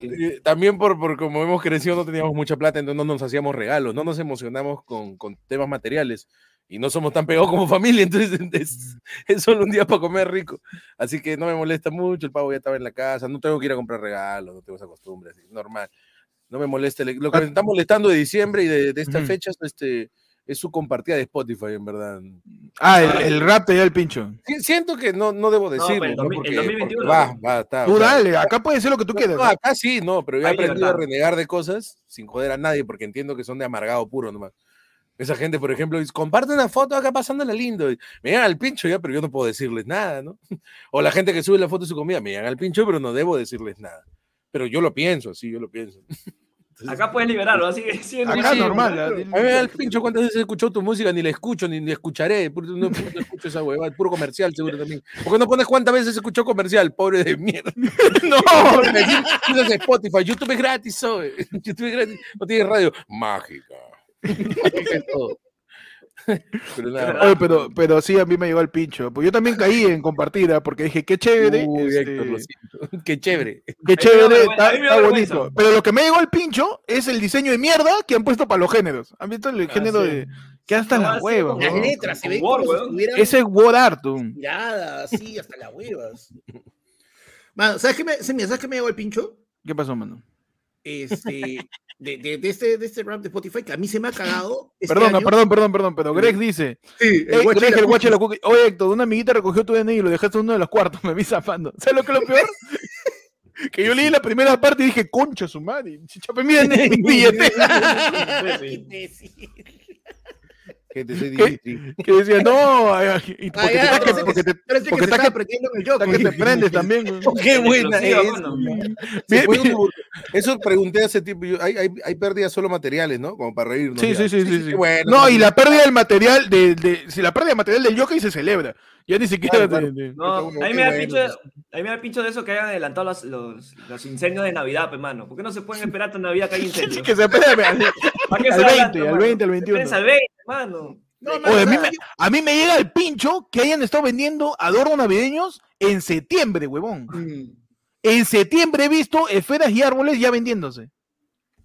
eh, también por, por como hemos crecido no teníamos mucha plata, entonces no nos hacíamos regalos, no nos emocionamos con, con temas materiales y no somos tan pegados como familia, (laughs) entonces es, es solo un día para comer rico. Así que no me molesta mucho, el pavo ya estaba en la casa, no tengo que ir a comprar regalos, no tengo esa costumbre, así, normal. No me molesta. le- Lo que me está molestando de diciembre y de, de estas fechas este, es su compartida de Spotify, en verdad. Ah, el, el rap te dio el pincho. Sí, Siento que no, no debo decirlo, el ¿no? 2000 el Porque, 2021 porque va, no. va, está. Tú dale, acá puedes decir lo que tú quieras. no, acá sí, no, pero yo he aprendido a renegar de cosas sin joder a nadie, porque entiendo que son de amargado puro nomás. Esa gente, por ejemplo, dice, comparte una foto acá pasándola lindo. y Me llegan al pincho ya, pero yo no puedo decirles nada, ¿no? (laughs) O la gente que sube la foto de su comida, me llegan al pincho, pero no debo decirles nada. Pero yo lo pienso, así, yo lo pienso. (laughs) Entonces, Acá puedes liberarlo, así que sí, Acá sí, normal. ah, a mí me da el pincho cuántas veces he escuchado tu música, ni la escucho, ni, ni escucharé. Puro- No, no escucho esa huevada, puro comercial seguro también. ¿Por qué no pones cuántas veces escuchó comercial, pobre de mierda? (laughs) No, Usas Spotify, YouTube es gratis, soy. (laughs) YouTube es gratis, no tiene radio. Mágica. Mágica es todo. (laughs) Pero nada. Oye, pero, pero sí, a mí me llegó el pincho. Pues yo también caí en compartida porque dije, qué chévere. Uy, este, Héctor, lo siento. (laughs) Qué chévere. Qué chévere, está, está bonito. Pero lo que me llegó el pincho es el diseño de mierda que han puesto para los géneros. ¿Han visto el género sí. de que hasta las así huevas? Las letras se ven como si weón. estuvieran Ese es Word Art. tú. tiradas, así, hasta las huevas. (laughs) Mano, ¿sabes qué me, se me- ¿sabes qué me llegó el pincho? ¿Qué pasó, mano? Este, de, de- de este, de este rap de Spotify que a mí se me ha cagado. este Perdona, año. perdón, perdón, perdón, pero Greg dice, Sí, "Ey, guacho Greg, el guacho de la cookie. cookie. Oye, Héctor, una amiguita recogió tu DNI y lo dejaste en uno de los cuartos, (laughs) me vi zafando. ¿Sabes lo que es lo peor? (laughs) que yo leí la primera parte y dije, concha su madre, (laughs) chape mi DNI, mi imbécil. Gente, soy. (laughs) Dimitri. que decía, no, ay, ay, y porque, ya, te, porque, que- porque te, Parece que porque se está está que- aprendiendo en el está jockey. que te prendes también. (laughs) Qué buena es. uno- Eso pregunté hace tiempo. yo- hay, hay, hay pérdidas solo materiales, ¿no? Como para reírnos. Sí, sí, sí, sí, sí. bueno, No, y la pérdida del material, de, de, si la pérdida del material del jockey se celebra. Ya ni siquiera Claro, de- de- No, a Qué mí me da bueno, pincho, pues. a da pincho de eso que hayan adelantado los, los, los incendios de Navidad, pues, mano. ¿Por qué no se pueden esperar hasta Navidad que hay incendios? (laughs) que se espere al, ¿Para qué al se 20, adelantan, al mano? 20, al 21. Espérense al 20, mano. No, Oye, mano, a, mí me, a mí me llega el pincho que hayan estado vendiendo adornos navideños en septiembre, huevón. mm, En septiembre he visto esferas y árboles ya vendiéndose.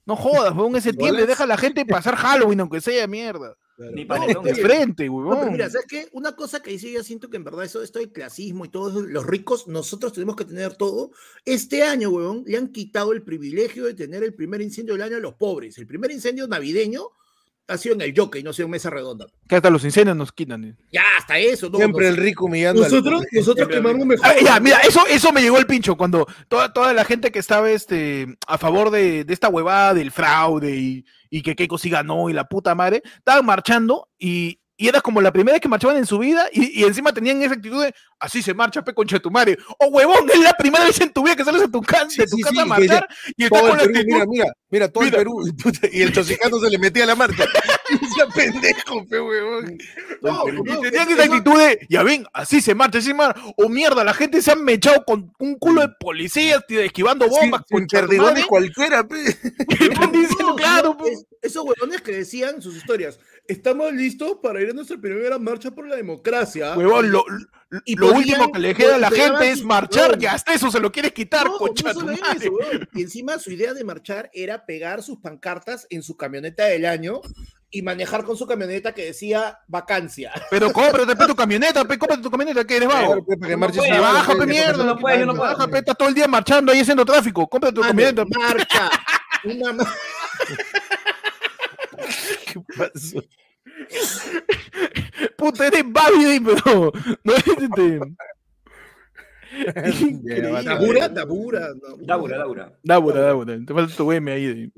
No jodas, huevón, en (laughs) septiembre deja a la gente pasar Halloween, aunque sea mierda. Ni No. De frente, No, pero huevón. mira, ¿sabes qué? Una cosa que dice yo siento que en verdad eso, esto del clasismo y todo eso, los ricos, nosotros tenemos que tener todo. Este año, huevón, le han quitado el privilegio de tener el primer incendio del año a los pobres. El primer incendio navideño ha sido en el Jockey, no ha sido en Mesa Redonda. Que hasta los incendios nos quitan. Ya, hasta eso. No, Siempre el rico humillando nosotros, nosotros quemamos mejor. Ah, ya, mira, eso, eso me llegó el pincho cuando toda, toda la gente que estaba este, a favor de, de esta huevada del fraude y, y que Keiko sí ganó y la puta madre, estaban marchando y, y era como la primera vez que marchaban en su vida y, y encima tenían esa actitud de así se marcha, pe concha de tu madre. Oh, huevón, es la primera vez en tu vida que sales de tu, casa Sí, de tu sí, casa sí, a marchar y con el la Perú, actitud. mira, mira, mira, todo Mira. el Perú. Y el chosicano se le metía a la marcha. Ese pendejo, pe huevón. No, Y tenían esa actitud de, ya ven, así se marcha, así se marcha. O mierda, la gente se han mechado con un culo de policías esquivando bombas, de tu perdigones cualquiera, pe. (laughs) ¿Qué están diciendo? No, Claro, no, es- esos huevones que decían sus historias. Estamos listos para ir a nuestra primera marcha por la democracia. Huevón, lo, lo- Y lo podían- último que le queda a la gente es marchar huevón. y hasta eso se lo quiere quitar, No, concha tu madre. eso. Y encima su idea de marchar era pegar sus pancartas en su camioneta del año y manejar con su camioneta que decía vacancia. Pero cómprate pe, tu camioneta, pe, cómprate tu camioneta, que eres vago. Baja, pe, mierda. no puede, yo no puedo. Baja, pe, estás todo el día marchando ahí haciendo tráfico. Cómprate tu Mano, camioneta. marcha. (laughs) Una ma- ¿Qué pasó? Puta, eres Babidi, pero no eres este. Ya, va, (laughs) Dabura, Dabura. Daura, Daura. Dábora, dábora. Te falta tu M ahí.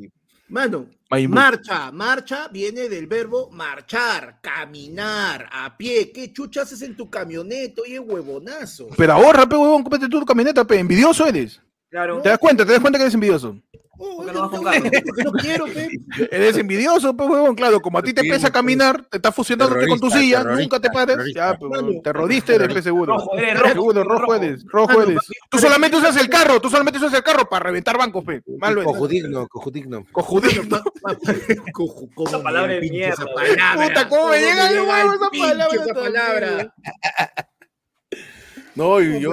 Mano, Mayimbu. marcha, marcha viene del verbo marchar, caminar, a pie. ¿Qué chucha haces en tu camioneta? Oye, huevonazo. Pero ahorra, pe, huevón, cómprate tú tu camioneta, pe. Envidioso eres. Claro. ¿Te das cuenta? ¿Te das cuenta que eres envidioso? Oh, ¿Por qué no vas con quiero, pe. Eres envidioso, pues, huevón. Claro, como a ti te pesa pues. caminar, te estás fusionándote con tu silla, nunca te pares. terrorista. Ya, pues, huevón, te rodiste de seguro. Rojo, eres rojo. Seguro, rojo rojo. eres, rojo Mano, eres. Tú solamente usas el carro, tú solamente usas el carro para reventar bancos, pe. Malo eres. Cojudigno, cojudigno. Cómo (laughs) Esa palabra de mierda. esa palabra. Puta, cómo me llega el huevo al esa palabra esa palabra. (laughs) No, y yo,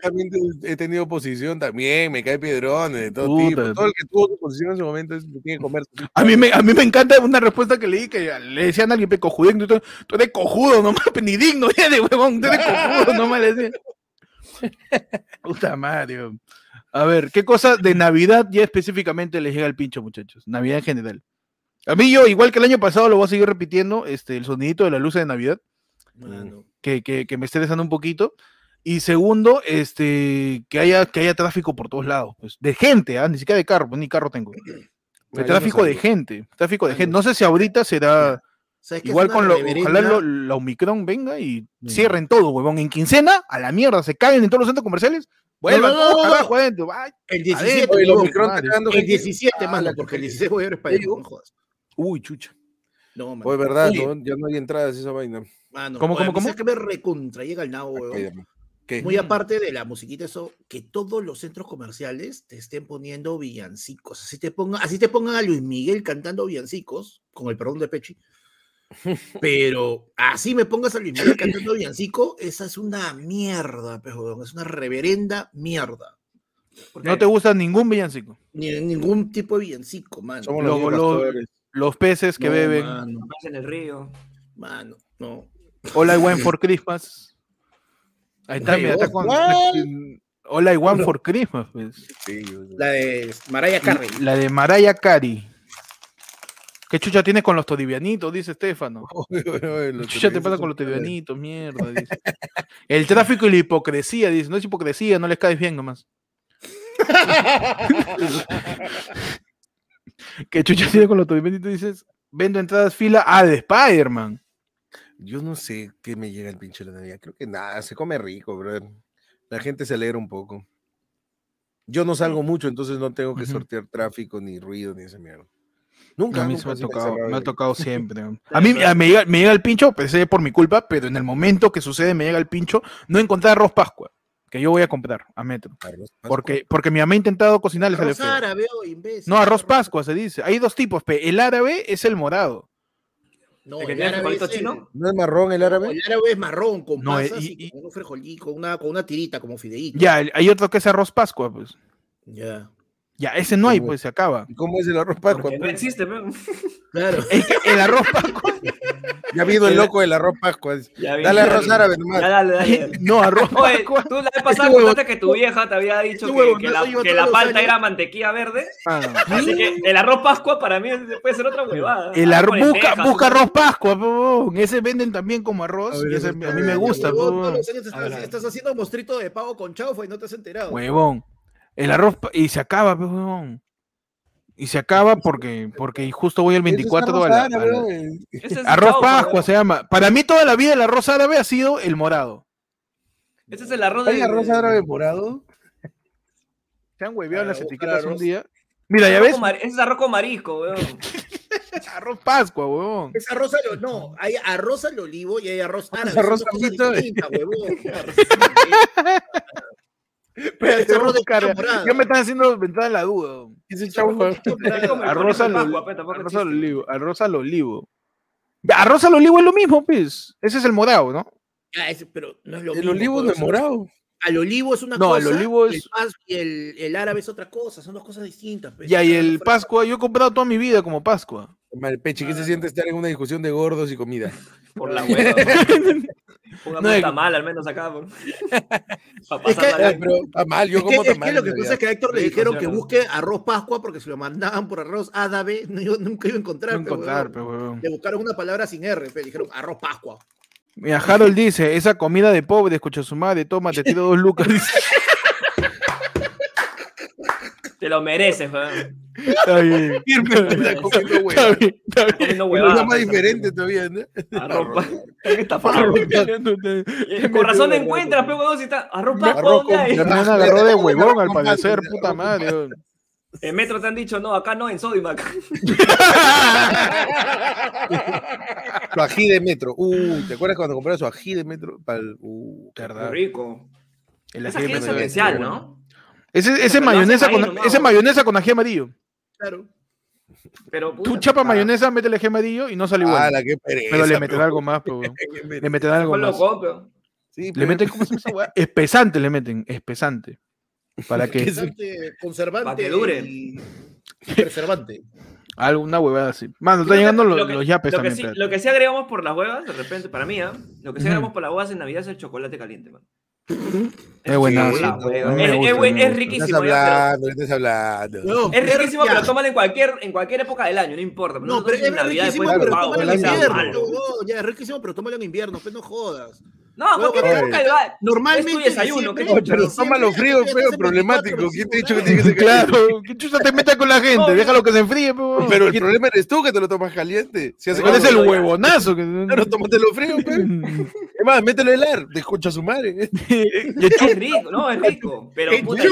también he tenido oposición también, me cae piedrones, de todo Puta. tipo. Todo el que tuvo su posición en su momento es, tiene que comer. A mí, me, a mí me encanta una respuesta que leí que le decían a alguien, pe, tú, tú eres cojudo, no mames, ni digno (laughs) eres, huevón, tú eres cojudo, no me le decían. (laughs) Puta madre. huevón. A ver, ¿qué cosa de Navidad ya específicamente les llega al pincho, muchachos? Navidad en general. A mí yo, igual que el año pasado, lo voy a seguir repitiendo, este, el sonidito de la luz de Navidad, Mano. que, que, que me esté desando un poquito. Y segundo, este, que haya, que haya tráfico por todos lados, pues, de gente, ¿ah? ni siquiera de carro, pues, ni carro tengo. (clears throat) De yo tráfico de gente, tráfico de gente. no. Sé si ahorita será ¿Sabes qué es igual con lo, ojalá lo- la Omicron venga y cierren todo, huevón. En quincena, a la mierda, se caen en todos los centros comerciales, vuelvan no, no, todos no, carajo adentro. El 17, Adentro, Oye, el huevón. Omicron El gente- 17, Ah, mano, la porque el gente. 16 voy a ver España, no jodas. Uy, chucha. No, mano. Oye, verdad, ya no hay entradas esa vaina. mano, ¿Cómo, cómo, a cómo? ¿sabes que me recontra llega el nabo, huevón? Muy aparte de la musiquita, eso, que todos los centros comerciales te estén poniendo villancicos. Así te pongan, así te pongan a Luis Miguel cantando villancicos, con el perdón de Pechi. (laughs) Pero así me pongas a Luis Miguel cantando villancico, esa es una mierda, pejo, es una reverenda mierda. No te gusta ningún villancico. Ni ningún tipo de villancico, mano. Somos Lo- los mismos lo- pastores. Los peces que No, beben. Mano, Más en el río. mano, no. I want for Christmas. Ahí está, mira, está vos, con. All I want for Christmas, pues. La de Mariah Carey. La de Mariah Carey. ¿Qué chucha tienes con los todivianitos? Dice Estefano. (laughs) Oye, oye, ¿Qué chucha te pasa con los todivianitos? Mierda, dice. El tráfico y la hipocresía, dice. No es hipocresía, no les caes bien nomás. (laughs) ¿Qué chucha tiene con los todivianitos? Dices, vendo entradas fila a de Spider-Man. Yo no sé qué me llega el pinche de la Navidad. Creo que nada, se come rico, bro. La gente se alegra un poco. Yo no salgo mucho, entonces no tengo que sortear tráfico, ni ruido, ni ese mierda. Nunca. a mí nunca se me ha tocado, me ha tocado (laughs) siempre. A mí a- me llega, me llega el pincho, pensé por mi culpa, pero en el momento que sucede me llega el pincho, no encontré arroz pascua, que yo voy a comprar a metro. Porque, porque mi mamá ha intentado cocinar Arroz árabe, oh, imbécil. No, arroz pascua se dice. Hay dos tipos, pe. el árabe es el morado. No, ¿El árabe frijolito es chino? ¿No es marrón el árabe? El árabe es marrón, con No, pasas y- y, y- con un frijolí, con una, con una tirita, como fideíto. Ya, hay otro que es arroz pascua, pues. Ya. Ya, ese no hay, pues se acaba. ¿Y cómo es el arroz Pascua? Porque no existe, pero. (laughs) Claro. Es que el arroz pascua. (laughs) Ya vino el loco del arroz vi, Dale arroz árabe nomás. Ya, dale, dale. (laughs) No, arroz Oye, pascua. tú la vez pasada huevo- contaste que tu vieja te había dicho que, huevo, que no la, que la palta era mantequilla verde. Ah. Así que el arroz pascua para mí puede ser otra huevada. El Arroz arroz, busca, lentejas, busca arroz pascua, po. ese venden también como arroz A ver, y ese a ver, a mí me gusta, po. todos los años estás haciendo mostrito de pavo con chaufa y no te has enterado. Huevón. El arroz y se acaba, pe, huevón. Y se acaba (laughs) porque porque justo voy el Ese es 24 arroz a la- árabe, a la- es Arroz Pascua weón. se llama. Para mí toda la vida el arroz árabe ha sido el morado. Ese es el arroz de. ¿Hay arroz árabe morado? Se han hueveado las etiquetas un arroz. día. Mira, ya Arroz ves. mar- Ese es arroz con marisco, weón. (laughs) Arroz Pascua, huevón. Es arroz al no, hay arroz al olivo y hay arroz árabe. arroz son dos cosas (laughs) voy a de morada. Ya me están haciendo entrar en la duda. Ese el Arroz al, olivo. Arroz al olivo. Arroz al olivo es lo mismo, pues. Ese es el morado, ¿no? Ya, ese- pero no es lo El mismo, olivo no pero es morado. Al olivo es una No, cosa. el olivo es- pas- Y el, el árabe es otra cosa, son dos cosas distintas. pues. Ya, y el Pascua, yo he comprado toda mi vida como Pascua. Malpeche, ¿qué se siente estar en una discusión de gordos y comida? Por la hueva. (laughs) Póngame No, tamal al menos acá. por- (laughs) Pa' Es que- Ah, bien. pero está mal, yo Es que, como es que tamales lo que pasa es que a Héctor le dijeron que busque arroz Pascua porque si lo mandaban por arroz árabe, (laughs) no, iba- nunca iba a encontrar. No pe, encontrar, huevón. pe, huevón. Le buscaron una palabra sin R, pe, dijeron arroz Pascua. Mira, Harold dice, esa comida de pobre, escucha su madre, toma, te tiro dos lucas. Te lo mereces, weón. está bien. (laughs) Está comiendo bien, está bien. Comiendo huevadas, llama pe, diferente todavía, ¿no? Arroz pa- Están estafados. Y Con razón encuentras, pe, huevón, si está. Me han (laughs) agarró de huevón al parecer, puta madre. En Metro te han dicho, no, acá no, en Sodimac. (laughs) Su ají de metro. Uh, ¿te acuerdas cuando comprabas su ají de metro? Para el, uh, Qué rico. El ají de ají es metro. especial, ¿no? Ese, ese Pero mayonesa con, nomás, ese mayonesa con ají amarillo. Claro. Pero, Tú puta, chapa ah, mayonesa, métele ají amarillo y no sale igual. ¡Hala, qué pereza! pero le meten pero- algo más, (laughs) pero, weón. Le meten algo ¿cuál lo más. Sí, Le pero- meten, ¿cómo se llama esa weá? Espesante le meten, espesante. Para que Conservante, conservante Pa' que dure. y preservante. (laughs) alguna huevada así. Mano, están Lo llegando que- los, lo que- los yapes lo que, también. sí, espérate. lo que sí agregamos por las huevas, de repente, para mí, ¿ah? lo que sí agregamos por las huevas en Navidad es el chocolate caliente, man. Es buenazo. Sí, Es, riquísimo. Pero- hablando. No, Es riquísimo, pero tómalo en cualquier, en cualquier época del año, no importa. No, pero es riquísimo, pero tómalo en invierno. ya, es riquísimo, pero tómalo en invierno, pues no jodas. No, cualquier Oye. época del año. Normalmente. Es tu desayuno, diciembre- ¿qué pero tómalo frío, feo, problemático. 24, ¿Quién te ha dicho que tiene que (laughs) ser Claro, ¿qué chucha te metas con la gente? No, Déjalo que se enfríe. Pero el problema eres tú que te lo tomas caliente. Si hace ¿Cuál es el huevonazo? Claro, (laughs) tómatelo frío, pe. (laughs) Es más, mételo helar. Te escucha su madre. Es rico, no, es rico. Pero ¡Qué puta,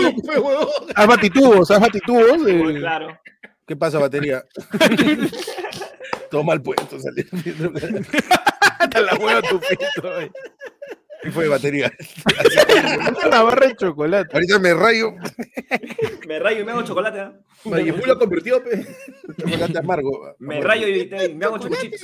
haz batitubos, haz batitubos. eh, claro. ¿Qué pasa, batería? Toma el puesto, salir. Hasta la hueva tu pito, eh. Y fue batería. (laughs) Una barra de chocolate. Ahorita me rayo. Me rayo y me hago chocolate. ¿ah? Mayimú lo convirtió, pe. Chocolate amargo. Me rayo y, te- y me hago chocochitos.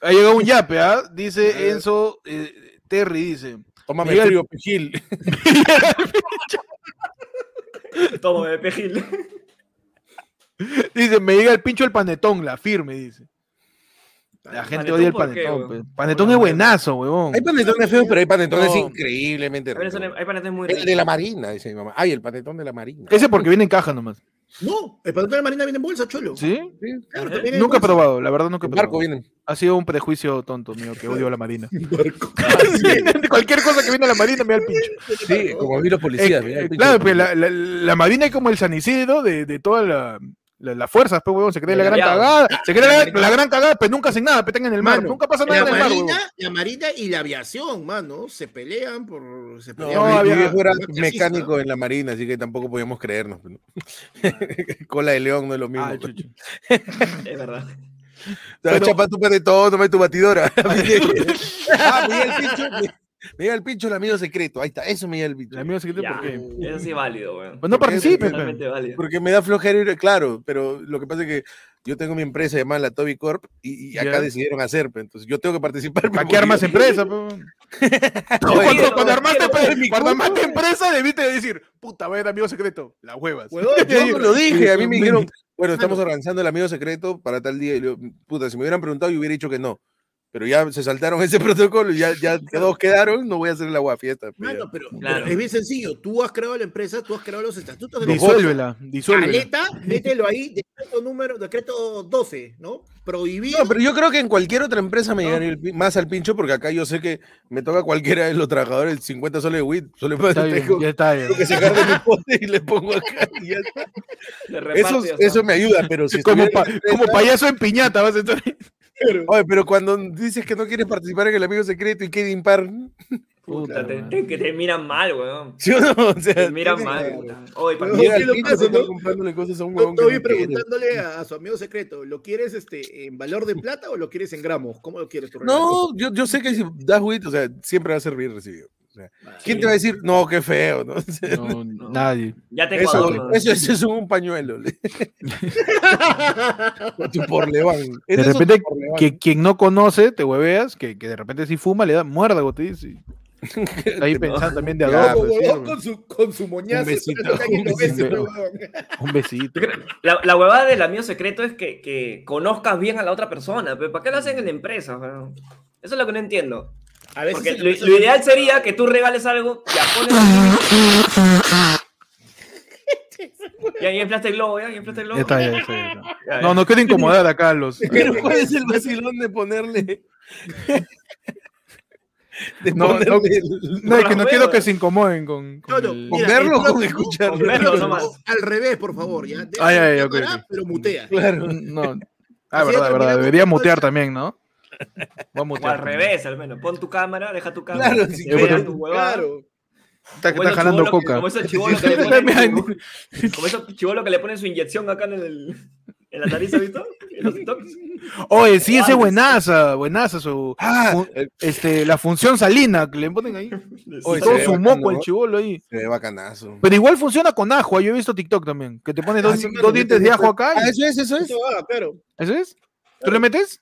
Ha llegado un yape, ¿ah? Dice Enzo eh, Terry, dice. Tómame Miguel. frío, pejil. (laughs) Tomo de pejil. Dice, me llega el pincho el panetón, la firme, dice. La gente ¿Panetón odia el qué, panetón. weón? pe. Panetón es buenazo, huevón. Hay panetones feos, pero hay panetones No. increíblemente ricos. Hay panetes muy El ricos. de la marina, dice mi mamá. Ay, el panetón de la marina. Ese porque viene en caja nomás. No, el panetón de marina viene en bolsa, cholo. ¿Sí? Claro, en Nunca he probado, la verdad nunca he En barco probado. vienen. Ha sido un prejuicio tonto mío que odio a la marina. (laughs) Barco. (laughs) (laughs) Cualquier cosa que viene a la marina me da el pincho. Sí, como a mí los policías. Eh, el claro, de pues la, la, la marina es como el San Isidro de, de todas la- la- las fuerzas, pues, huevón. Se cree la gran Aliados. cagada. Se cree la, la gran cagada, pero nunca hacen nada, petan en el mar. Mano, nunca pasa nada La en el mar, marina, huevón. la marina y la aviación, mano, se pelean por. Se No, pelean No, mi- había- mi viejo era por clasista. mecánico en la marina, así que tampoco podíamos creernos. pues, ¿no? (laughs) Cola de león no es lo mismo. Ah, pues. (laughs) Es verdad. Te vas a pero- chapar tu panetón, toma tu batidora. (laughs) ah, Miguel Pincho. Miguel Pincho, el amigo secreto. Ahí está, eso Miguel Pincho. El amigo secreto, Ya, ¿por qué? eso sí es válido, weón. Pues no participes, válido. Porque me da flojera ir, claro, pero lo que pasa es que yo tengo mi empresa llamada la Toby Corp y, y acá Ya. decidieron hacer, pe, entonces yo tengo que participar. ¿Para qué armas empresa? (laughs) huevón? cuando, cuando armaste, cuando armaste empresa, debiste decir, puta, va a ir amigo secreto. Las huevas. (laughs) Yo no lo dije, a mí me dijeron, bueno, estamos organizando el amigo secreto para tal día. Y yo, puta, si me hubieran preguntado, yo hubiera dicho que no. Pero ya se saltaron (laughs) ese protocolo y ya, ya todos quedaron, no voy a hacer la agua fiesta. pues, Mano, pero, Claro. pero es bien sencillo. Tú has creado la empresa, tú has creado los estatutos de la Disuélvela, disuélvela. Caleta, mételo ahí, decreto número, decreto 12, ¿no? Prohibido. No, pero yo creo que en cualquier otra empresa me No. llegaría el más al pincho, porque acá yo sé que me toca cualquiera de los trabajadores 50 soles de WIT. Solo para Está bien, tengo ya está bien. que sacar de mi pote y le pongo acá. y ya está. (laughs) Reparte Eso, y ya está. eso me ayuda, pero si (laughs) Como, pa- como payaso en piñata vas a estar. Oye, pero cuando dices que no quieres participar en el amigo secreto y queda impar, Puta, te, te- que te miran mal, weón. ¿sí o no? O sea, Te miran mal, puta. Oye, para Huevón, Llega ¿qué al lo no? comprándole cosas a un Estoy quiere. preguntándole a, a su amigo secreto, ¿lo quieres este, en valor de plata o lo quieres en gramos? ¿Cómo lo quieres tu regalo? No, yo, yo sé que si das WIT, o sea, siempre va a ser bien recibido. ¿Quién te va a decir, no, qué feo? ¿no? O sea, (laughs) No, nadie. Ya te Eso, ¿no? eso, eso es un pañuelo. (laughs) (laughs) porleván. De repente, porleván. que, quien no conoce, te hueveas, que, que de repente si fuma, le da muérdago, te dice. Está ahí pensando también de huevón güey. con su, con su moñazo. Un besito, un besito. Un La, la huevada del amigo secreto es que, que conozcas bien a la otra persona. pero ¿Para qué lo hacen en la empresa? Eso es lo que no entiendo. A veces Porque lo, lo- ideal sería que tú regales algo, ya pones. (laughs) Ya, ya inflaste el globo, ya, ya inflaste el globo. Está, ya, (laughs) está, ya está. No, no quiero incomodar acá a los. (laughs) Pero ¿cuál es el vacilón de ponerle? De No, ponerle no, No, es que no quiero que se incomoden con. con No, no, ¿Con mira, verlo o con escucharlo? Con verlo No, nomás. Al revés, por favor, ya. Ay, ay, la ok, cámara, ok. Pero mutea. Claro. No. Ah, verdad, verdad. Debería mutear también, ¿no? O al revés, al menos. Pon tu cámara, deja tu cámara. Claro, si vea quieres. tu huevada. Claro. Está, Como está esos jalando que- coca. Como esos chibolos que le (laughs) ponen su- como esos chibolos que le ponen su inyección acá en, el, en la nariz, ¿has visto? En los TikToks. Oye, sí, ese es buenaza, buenaza su Ah, este, la función salina que le ponen ahí. Oye, todo su moco el chivolo ahí. se ve bacanazo. Pero igual funciona con ajo, ah, yo he visto TikTok también, que te pones dos, Ah, sí, dos claro, dientes de ajo acá. Ah, eso es, eso es. Eso va, claro. ¿Eso es? ¿Tú le metes?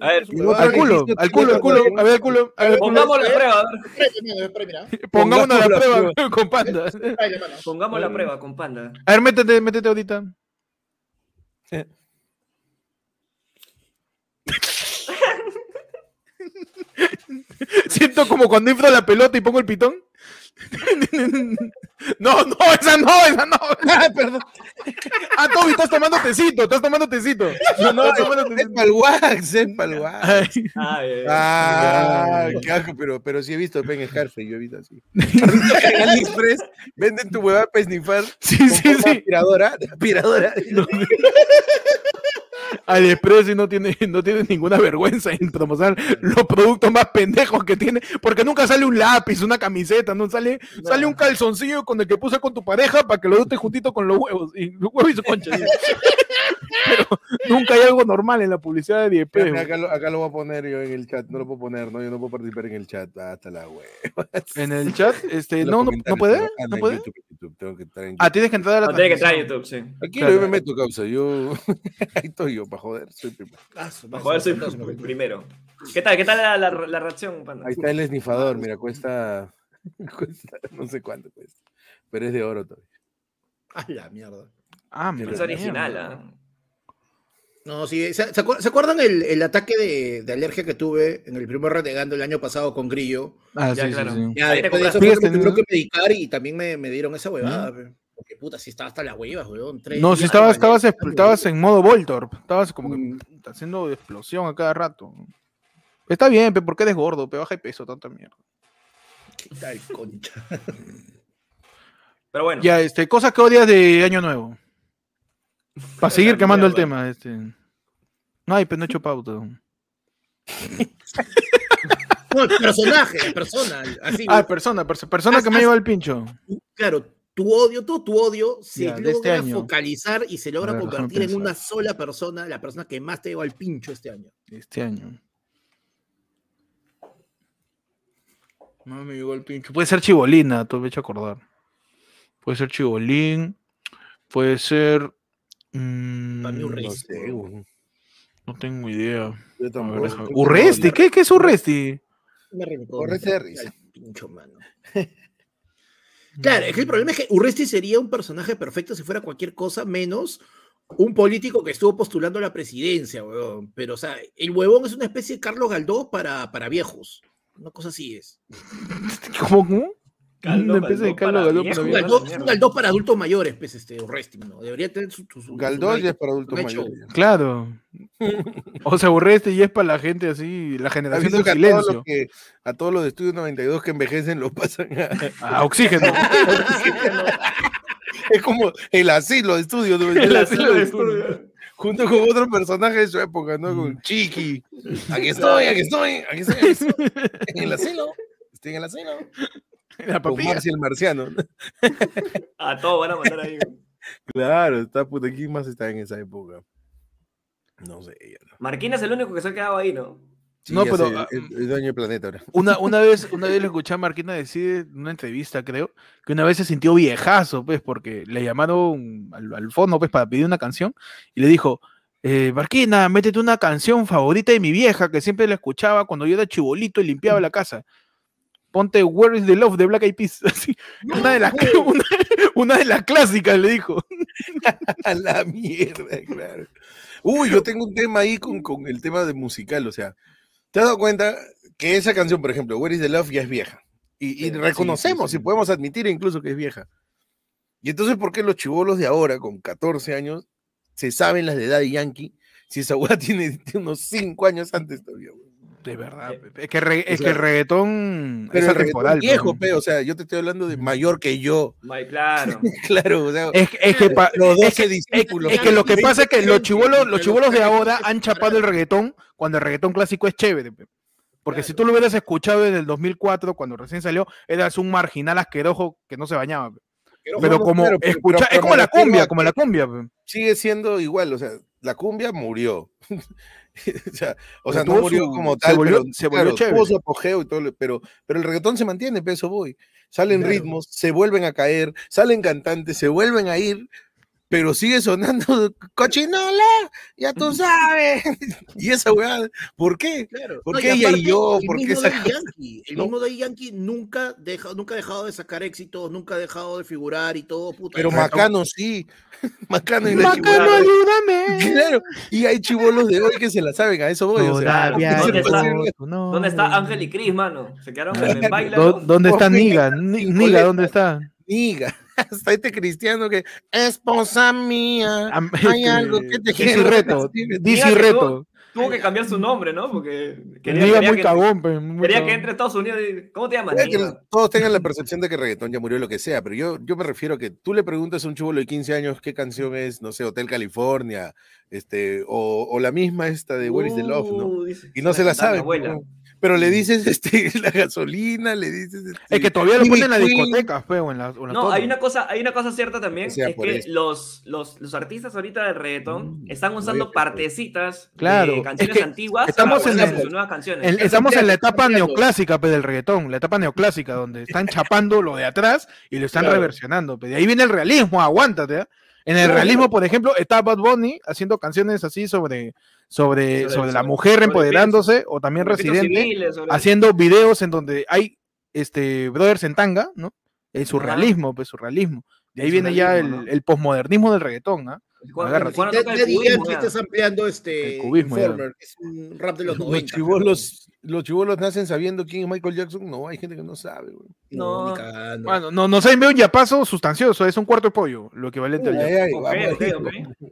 A ver, Al culo, al culo, al culo, a ver al culo. Pongamos la prueba, (laughs) Pongamos la prueba con panda. (laughs) Pongamos la prueba con Panda. A ver, métete, métete ahorita. (laughs) Siento como cuando inflo la pelota y pongo el pitón. (laughs) No, no, esa no, esa no. Ah, perdón. Ah, Toby, estás tomando tecito, estás tomando tecito. No, no, Estás tomando es tecito. para el wax, es para el wax. Ay, Ay. Ah, qué asco, pero, pero sí he visto Pen Scarface, yo he visto así. en (laughs) AliExpress venden tu huevada para snifar Sí, sí, sí. aspiradora, aspiradora. AliExpress y no tiene, (laughs) no tiene ninguna vergüenza en promocionar los productos más pendejos que tiene, porque nunca sale un lápiz, una camiseta, no sale, sale un calzoncillo con el que puse con tu pareja para que lo dute juntito con los huevos, y los huevos y su concha. ¿sí? (laughs) Pero nunca hay algo normal en la publicidad de AliExpress. Acá lo, acá lo voy a poner yo en el chat, no lo puedo poner, no, yo no puedo participar en el chat, hasta la web. En el chat, este, no, no, no puede, no puede. tengo que estar en Ah, tienes que entrar a la No, tiene que entrar a transmisión. YouTube, sí. Aquí claro. yo me meto, causa, yo (laughs) ahí estoy yo, para joder, soy primero. Para joder, soy primero. ¿Qué tal? ¿Qué tal la, la- la reacción, Panda? Ahí está el esnifador, mira, cuesta, (laughs) cuesta no sé cuánto cuesta, pero es de oro todavía. A la mierda. Ah, mira, Es original. ¿ah? No, sí, ¿se, se acuer- se acuerdan el, el ataque de, de alergia que tuve en el primer renegando el año pasado con Grillo? Ah, Ya, sí, claro. sí, sí. Ya, después de eso fue que me tuvieron que medicar y también me, me dieron esa huevada. pe. Puta, sí estaba hasta las huevas, weón. tres No, si estabas, estabas, estabas en modo Voltorb, estabas como que Mm. puta, haciendo explosión a cada rato. Está bien, pero ¿por qué eres gordo? Pe baja de peso, tanta mierda. ¿Qué tal, concha? Pero bueno, Ya, este, cosas que odias de Año Nuevo. (laughs) Para seguir quemando el tema, este. No, hay, pero no he hecho pauta. (laughs) No, el personaje, la persona. Así, Ah, persona, perso- persona que me lleva el pincho. claro, tu odio, todo tu odio se Ya, este logra focalizar y se logra ver, convertir en una sola persona, la persona que más te lleva al pincho este año. Este año. No me llegó el pincho. Puede ser Chibolina, tú me he hecho acordar. Puede ser Chibolín. Puede ser. mm, Para mí, No sé, no tengo idea. Yo A tampoco. ver, déjame- Urresti, ¿qué, ¿qué es Urresti? Urresti de risa. al pincho, mano. (laughs) Claro, es que el problema es que Urresti sería un personaje perfecto si fuera cualquier cosa menos un político que estuvo postulando a la presidencia, weón. Pero, o sea, el huevón es una especie de Carlos Galdós para, para viejos. Una cosa así es. (laughs) ¿Cómo? Cómo? Caldo, Una especie de Caldo caldo para Galdós Es para un Galdós para adultos mayores, pues, este, Urresti, ¿no? Debería tener su... su- su- ya es para adultos mayores. Claro. (laughs) O sea, Urresti y es para la gente así, la ¿Has generación del que a todos, silencio. los que, a todos los de Estudio 92 que envejecen los pasan a... Oxígeno. (laughs) Es como el asilo de Estudio 92. (laughs) El asilo de estudio. Junto con otros personajes de su época, ¿no? Con Chiqui. Aquí estoy, aquí estoy, aquí estoy. aquí estoy. En el asilo. Estoy en el asilo. (laughs) La Con papilla. El marciano. a (laughs) todos van a mandar ahí. Claro, está puta. ¿Quién más está en esa época? No sé. No. Marquina es el único que se ha quedado ahí, ¿no? Sí, No, pero, sé, ah, dueño del planeta ahora. Una, una vez, (laughs) una vez le escuché a Marquina decir en una entrevista, creo, que una vez se sintió viejazo, pues, porque le llamaron al, al fondo, pues, para pedir una canción, y le dijo, eh, Marquina, métete una canción favorita de mi vieja, que siempre la escuchaba cuando yo era chibolito y limpiaba la casa. Ponte Where is the Love de Black Eyed Peas. (laughs) Así, una, de las, (laughs) una, una de las clásicas, le dijo. (laughs) A la mierda, claro. Uy, yo tengo un tema ahí con, con el tema de musical, o sea, ¿te has dado cuenta que esa canción, por ejemplo, Where is the Love, ya es vieja? Y, y Sí, sí, reconocemos sí, y podemos admitir incluso que es vieja. Y entonces, ¿por qué los chivolos de ahora, con 14 años, se saben las de Daddy Yankee si esa weá tiene, tiene unos 5 años antes todavía? weón? De verdad, Pepe. es que, re- es sea, que el reggaetón Pero es el reggaetón atemporal. viejo, pe. o sea, yo te estoy hablando de mayor que yo, claro. (laughs) claro, o sea, Es, es que pa- los es 12 que- discípulos. Es que lo que pasa es que los chivolos, los chivolos de ahora han chapado el reggaetón cuando el reggaetón clásico es chévere. pe. Porque si tú lo hubieras escuchado en el 2004, cuando recién salió, eras un marginal asqueroso que no se bañaba. pe. Pero, como claro, pero- escucha, pero- es como la cumbia, a como la cumbia. sigue siendo igual, o sea, la cumbia murió. (laughs) (laughs) o sea, o sea, tuvo no murió su- como se tal, volvió- pero, se volvió claro, tuvo su apogeo y todo, lo- pero, pero el reggaetón se mantiene, pe, eso voy. Salen Claro. ritmos, se vuelven a caer, salen cantantes, se vuelven a ir, pero sigue sonando (laughs) cochinola, ya tú sabes. (laughs) y esa weá, ¿por qué? Claro. ¿Por No, qué ella y yo? El ¿Por qué mismo esa Daddy Yankee, el ¿No? mismo Yankee nunca, deja, nunca ha dejado de sacar éxitos, nunca ha dejado de figurar y todo, puta. Pero y- Macano sí. (laughs) Macano y la Macano, ayúdame. Claro, y hay chivolos de hoy que se la saben, a eso voy. O sea, Todavía ¿dónde no, está-. ¿Dónde está Ángel y Cris, mano? Se quedaron en el baile. ¿Dó- ¿Dónde está Niga? Niga. ¿dónde está? Hasta (laughs) este cristiano que esposa mía, Am- (laughs) hay este, algo que te quiero Reto, que Reto. Tuvo que cambiar su nombre, ¿no? Porque quería, muy que, muy quería cagón. que entre a Estados Unidos y... ¿Cómo te llamas, que todos tengan la percepción de que reggaetón ya murió lo que sea, pero yo, yo me refiero a que tú le preguntas a un chivolo de 15 años qué canción es, no sé, Hotel California, este, o, o la misma esta de Where is the Love, ¿no? Uh, dice, Y no se la sabe. abuela. ¿no? Pero le dices (laughs) este, la gasolina, le dices. Es este, que todavía lo ponen en la discoteca, feo, en la, en la No, hay una cosa, hay una cosa cierta también, O sea, es que los, los, los artistas ahorita del reggaetón Mm, están usando partecitas Claro, de es canciones que antiguas estamos para en el- sus nuevas canciones. Estamos en la etapa neoclásica pe, del reggaetón, la etapa neoclásica, donde están chapando lo de atrás y lo están Claro. reversionando. pe. De ahí viene el realismo, aguántate. ¿ah? En el realismo, por ejemplo, está Bad Bunny haciendo canciones así sobre, sobre, Sobre- sobre la mujer sobre empoderándose, o también Residente, civiles, haciendo videos en donde hay este brothers en tanga, ¿no? El surrealismo, pues surrealismo. De ahí El viene ya el, el posmodernismo del reggaetón, ¿ah? El Daddy Yankee ya. está ampliando este El cubismo, ya. Informer, que es un rap de los Los 90. chivolos, los chivolos nacen sabiendo quién es Michael Jackson. No, hay gente que no sabe. güey. No, No. ni. Bueno, no, nos ha enviado un yapazo sustancioso, es un cuarto de pollo, lo equivalente al.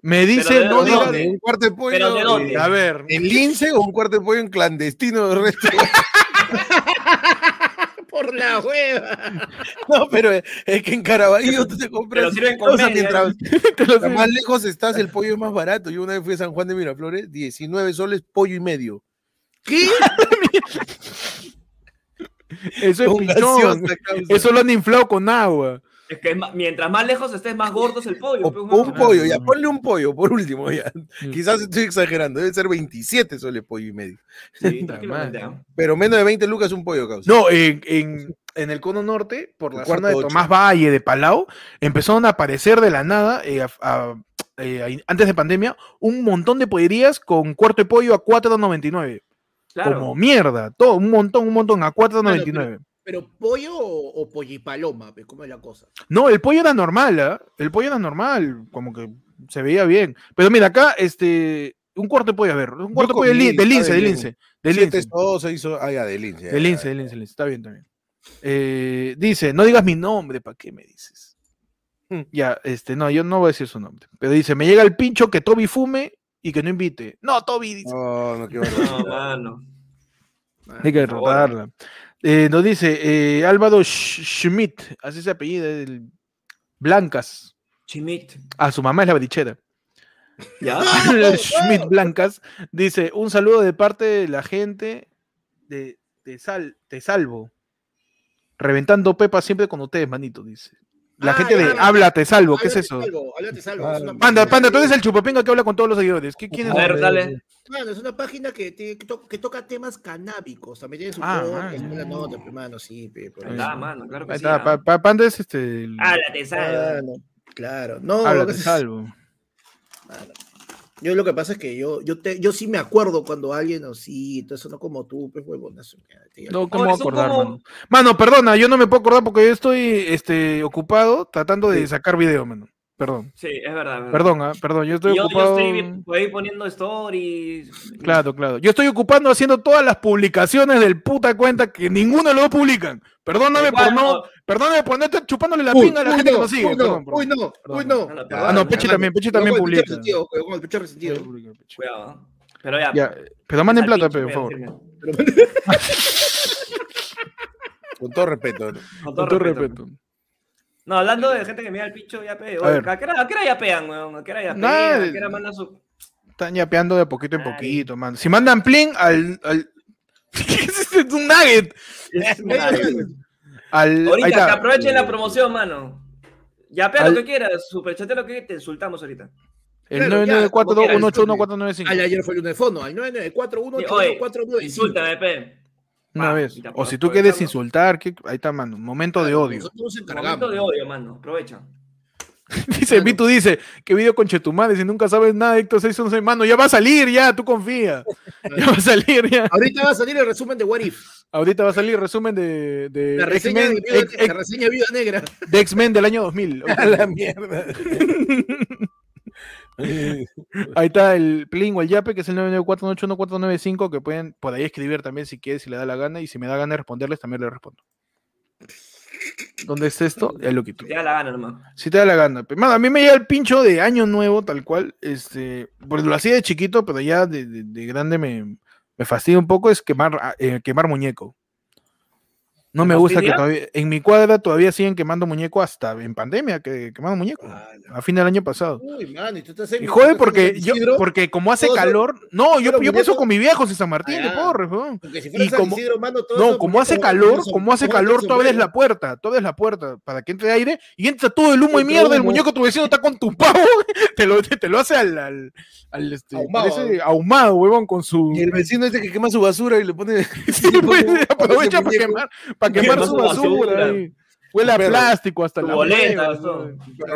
Me dice, ¿de no. ¿Un cuarto de pollo? ¿Pero de dónde? A ver, ¿En lince o un cuarto de pollo en clandestino? de (laughs) resto? Por la (laughs) hueva. No, pero es, que en Caraballo tú te compras. Media, mientras (laughs) te más lejos estás, el pollo es más barato. Yo una vez fui a San Juan de Miraflores, 19 soles, pollo y medio. ¿Qué? (laughs) eso es pichón. Eso lo han inflado con agua. Es que es mientras más lejos estés, más gordo es el pollo. O, pues, o un pollo, ya, ponle un pollo, por último, ya. Mm. Quizás estoy exagerando, debe ser 27 soles pollo y medio. Sí. (laughs) Pero menos de 20 lucas un pollo, causa. No, en, en, en el cono norte, por El la zona de. Tomás Valle, de Palau, empezaron a aparecer de la nada, eh, a- a- eh, antes de pandemia, un montón de pollerías con cuarto de pollo a 4.99. Claro. Como mierda, todo, un montón, un montón, a 4.99. ¿Pero pollo o, o pollipaloma? pe? ¿Cómo es la cosa? No, el pollo era normal, ¿ah? El pollo era normal, como que se veía bien. Pero mira, acá, este, un cuarto de pollo, a ver, un cuarto de pollo de, comí, lin- de lince, de lince, de Siete lince. sosa hizo. Ah, ya, de lince. De lince, de lince, de lince, está bien también. Eh, dice, no digas mi nombre, ¿para qué me dices? Hmm. Ya, este, no, yo no voy a decir su nombre. Pero dice, me llega el pincho que Toby fume y que no invite. No, Toby, dice, No, no, qué No, mano. hay que derrotarla. Eh, nos dice, eh, Álvaro Sch- Schmidt, así se apellida, el Blancas. Chimit. A su mamá es la brichera. ¿Ya? (laughs) Schmidt Blancas dice, un saludo de parte de la gente de Te, sal, te salvo. Reventando Pepa siempre con ustedes, manito, dice. La Ah, gente de ya. Habla Te Salvo, ¿qué es Háblate eso? Salvo, háblate salvo. Ah, es una Panda, Panda, tú eres el chupapinga que habla con todos los seguidores. ¿Qué, ¿Quién es? A ver, dale. Mano, es una página que, tiene- que, to- que toca temas canábicos. También tiene su Ah, podcast, la nota, pe, mano, sí, pe, por Ahí eso. Ah, mano, claro que Ahí sí. está, ah. Pa- Pa- Panda es este. el- Háblate. Mano, claro. No, Te Salvo. mano. Yo lo que pasa es que yo, yo, te, yo sí me acuerdo cuando alguien así, entonces no como tú, pues huevonazo. No, ¿cómo acordar, como- mano? Mano, perdona, yo no me puedo acordar porque yo estoy este, ocupado tratando de sacar video, mano. Perdón. Sí, es verdad. es verdad. Perdón, ah, perdón, yo estoy yo, yo ocupado. estoy por ahí poniendo stories. Claro, claro. Yo estoy ocupando haciendo todas las publicaciones del puta cuenta que ninguno de los dos publican. Perdóname por no, no. perdóname por no estar chupándole la Uy, pinga a la uy, gente que no, nos sigue. uy, no, perdón. uy, no, Perdón. uy, no. Ah, no, Ah, no, Pechi también, Pechi también publica. resentido. Cuidado. Pero ya. Ya, pero manden plata, pe, por favor. (laughs) Con todo respeto. Con todo respeto. No, hablando de gente que mira el picho, ya pe. A Oye. ¿A qué hora, a qué hora ya pegan, weón? ¿A qué hora ya Nada, pegan? ¿A qué hora mandan su. Están yapeando de poquito en Ay. poquito, man. Si mandan plin al, al (laughs) ¿Qué es este? Es un nugget. Es una- nugget. Al, Ahorita, que aprovechen la promoción, mano. Ya, pega Al- lo que quieras, superchate lo que te insultamos ahorita. El Claro, ya, como quieras, 99421819495. Al ayer fue el lunes de fondo, al 9941 Sí, oye, 495. Insúltame, pe. Una Pa, vez. O si tú quieres insultar, ¿qué? ahí está, mano. Momento de odio. Nosotros nos Momento de odio, mano. Aprovecha. (laughs) Dice, Vitu dice, qué video con Chetumare, si nunca sabes nada, Héctor 611, mano, ya va a salir, ya, tú confía. (laughs) Ya va a salir, ya. Ahorita va a salir el resumen de What If. Ahorita va a salir resumen de, de La reseña, de, X-Men Viuda- ex- ex- la reseña de Viuda Negra. de X-Men del año 2000. (laughs) A la mierda. Ahí está el Plin o el Yape, que es el 994811495, que pueden por ahí escribir también si quieres, si le da la gana, y si me da gana de responderles, también le respondo. ¿Dónde es esto? Ya lo quito. Te da la gana nomás. Si te da la gana. Pero, mano, a mí me llega el pincho de año nuevo, tal cual. Este, porque lo hacía de chiquito, pero ya de, de- de grande me, me fastidia un poco, es quemar, ah, eh, quemar muñeco. No ¿Te me gusta que todavía, en mi cuadra todavía siguen quemando muñeco hasta en pandemia, que quemaron muñeco, a fin del año pasado. Uy, mano, y tú estás en Y jode tú estás en porque yo, porque como hace son- calor, no, yo, yo paso con mis viejos en San Martín de Ah. Porque si fuera y como- Isidro, mano, todos No, como hace calor, son- como hace calor, tú abres la puerta, tú abres la puerta para que entre aire y entra todo el humo y mierda, el muñeco tu vecino está con tu pavo, (laughs) te lo, te lo hace al, al, al, este, Ahumado. ahumado, huevón, con su... Y el vecino dice que quema su basura y le pone. (laughs) Sí, pues, aprovecha para quemar, para Quema quemar su su basura. ahí. Huele a Pero- plástico hasta Tu la boleta,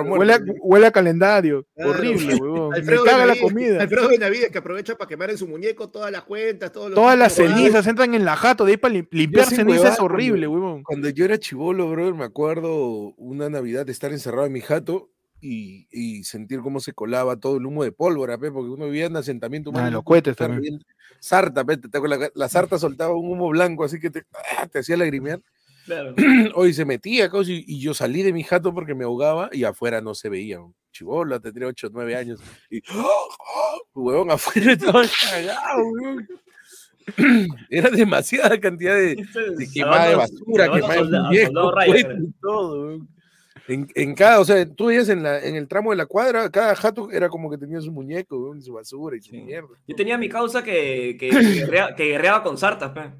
Huele a, huele a calendario. Claro. Horrible, huevón. Me Alfredo caga la comida. Alfredo Benavides que aprovecha para quemar en su muñeco todas las cuentas, todos los Todas las cenizas entran en la jato, de ahí para limpiar cenizas es horrible, huevón. Cuando yo era chivolo, brother, me acuerdo una Navidad de estar encerrado en mi jato y, y sentir cómo se colaba todo el humo de pólvora, pe, porque uno vivía en asentamiento Ah, humano. los y cohetes también. Sarta, pe, te- te- la, la sarta soltaba un humo blanco, así que te, ah, te hacía lagrimear. (clears throat) Claro. Hoy se metía, causa, y, y yo salí de mi jato porque me ahogaba y afuera no se veía. Chivolo, tendría 8 o 9 años. Y, (gasps) huevón, afuera (laughs) estaba cagado, huevón. (clears throat) Era demasiada cantidad de, de quemada de basura, quemada de (laughs) y todo. weón. En, en cada, o sea, tú veías en, la, en el tramo de la cuadra, cada jato era como que tenía su muñeco, su basura y su Sí. mierda. Yo tenía mi causa que, que, que, (coughs) guerrea- que guerreaba con sartas, pe.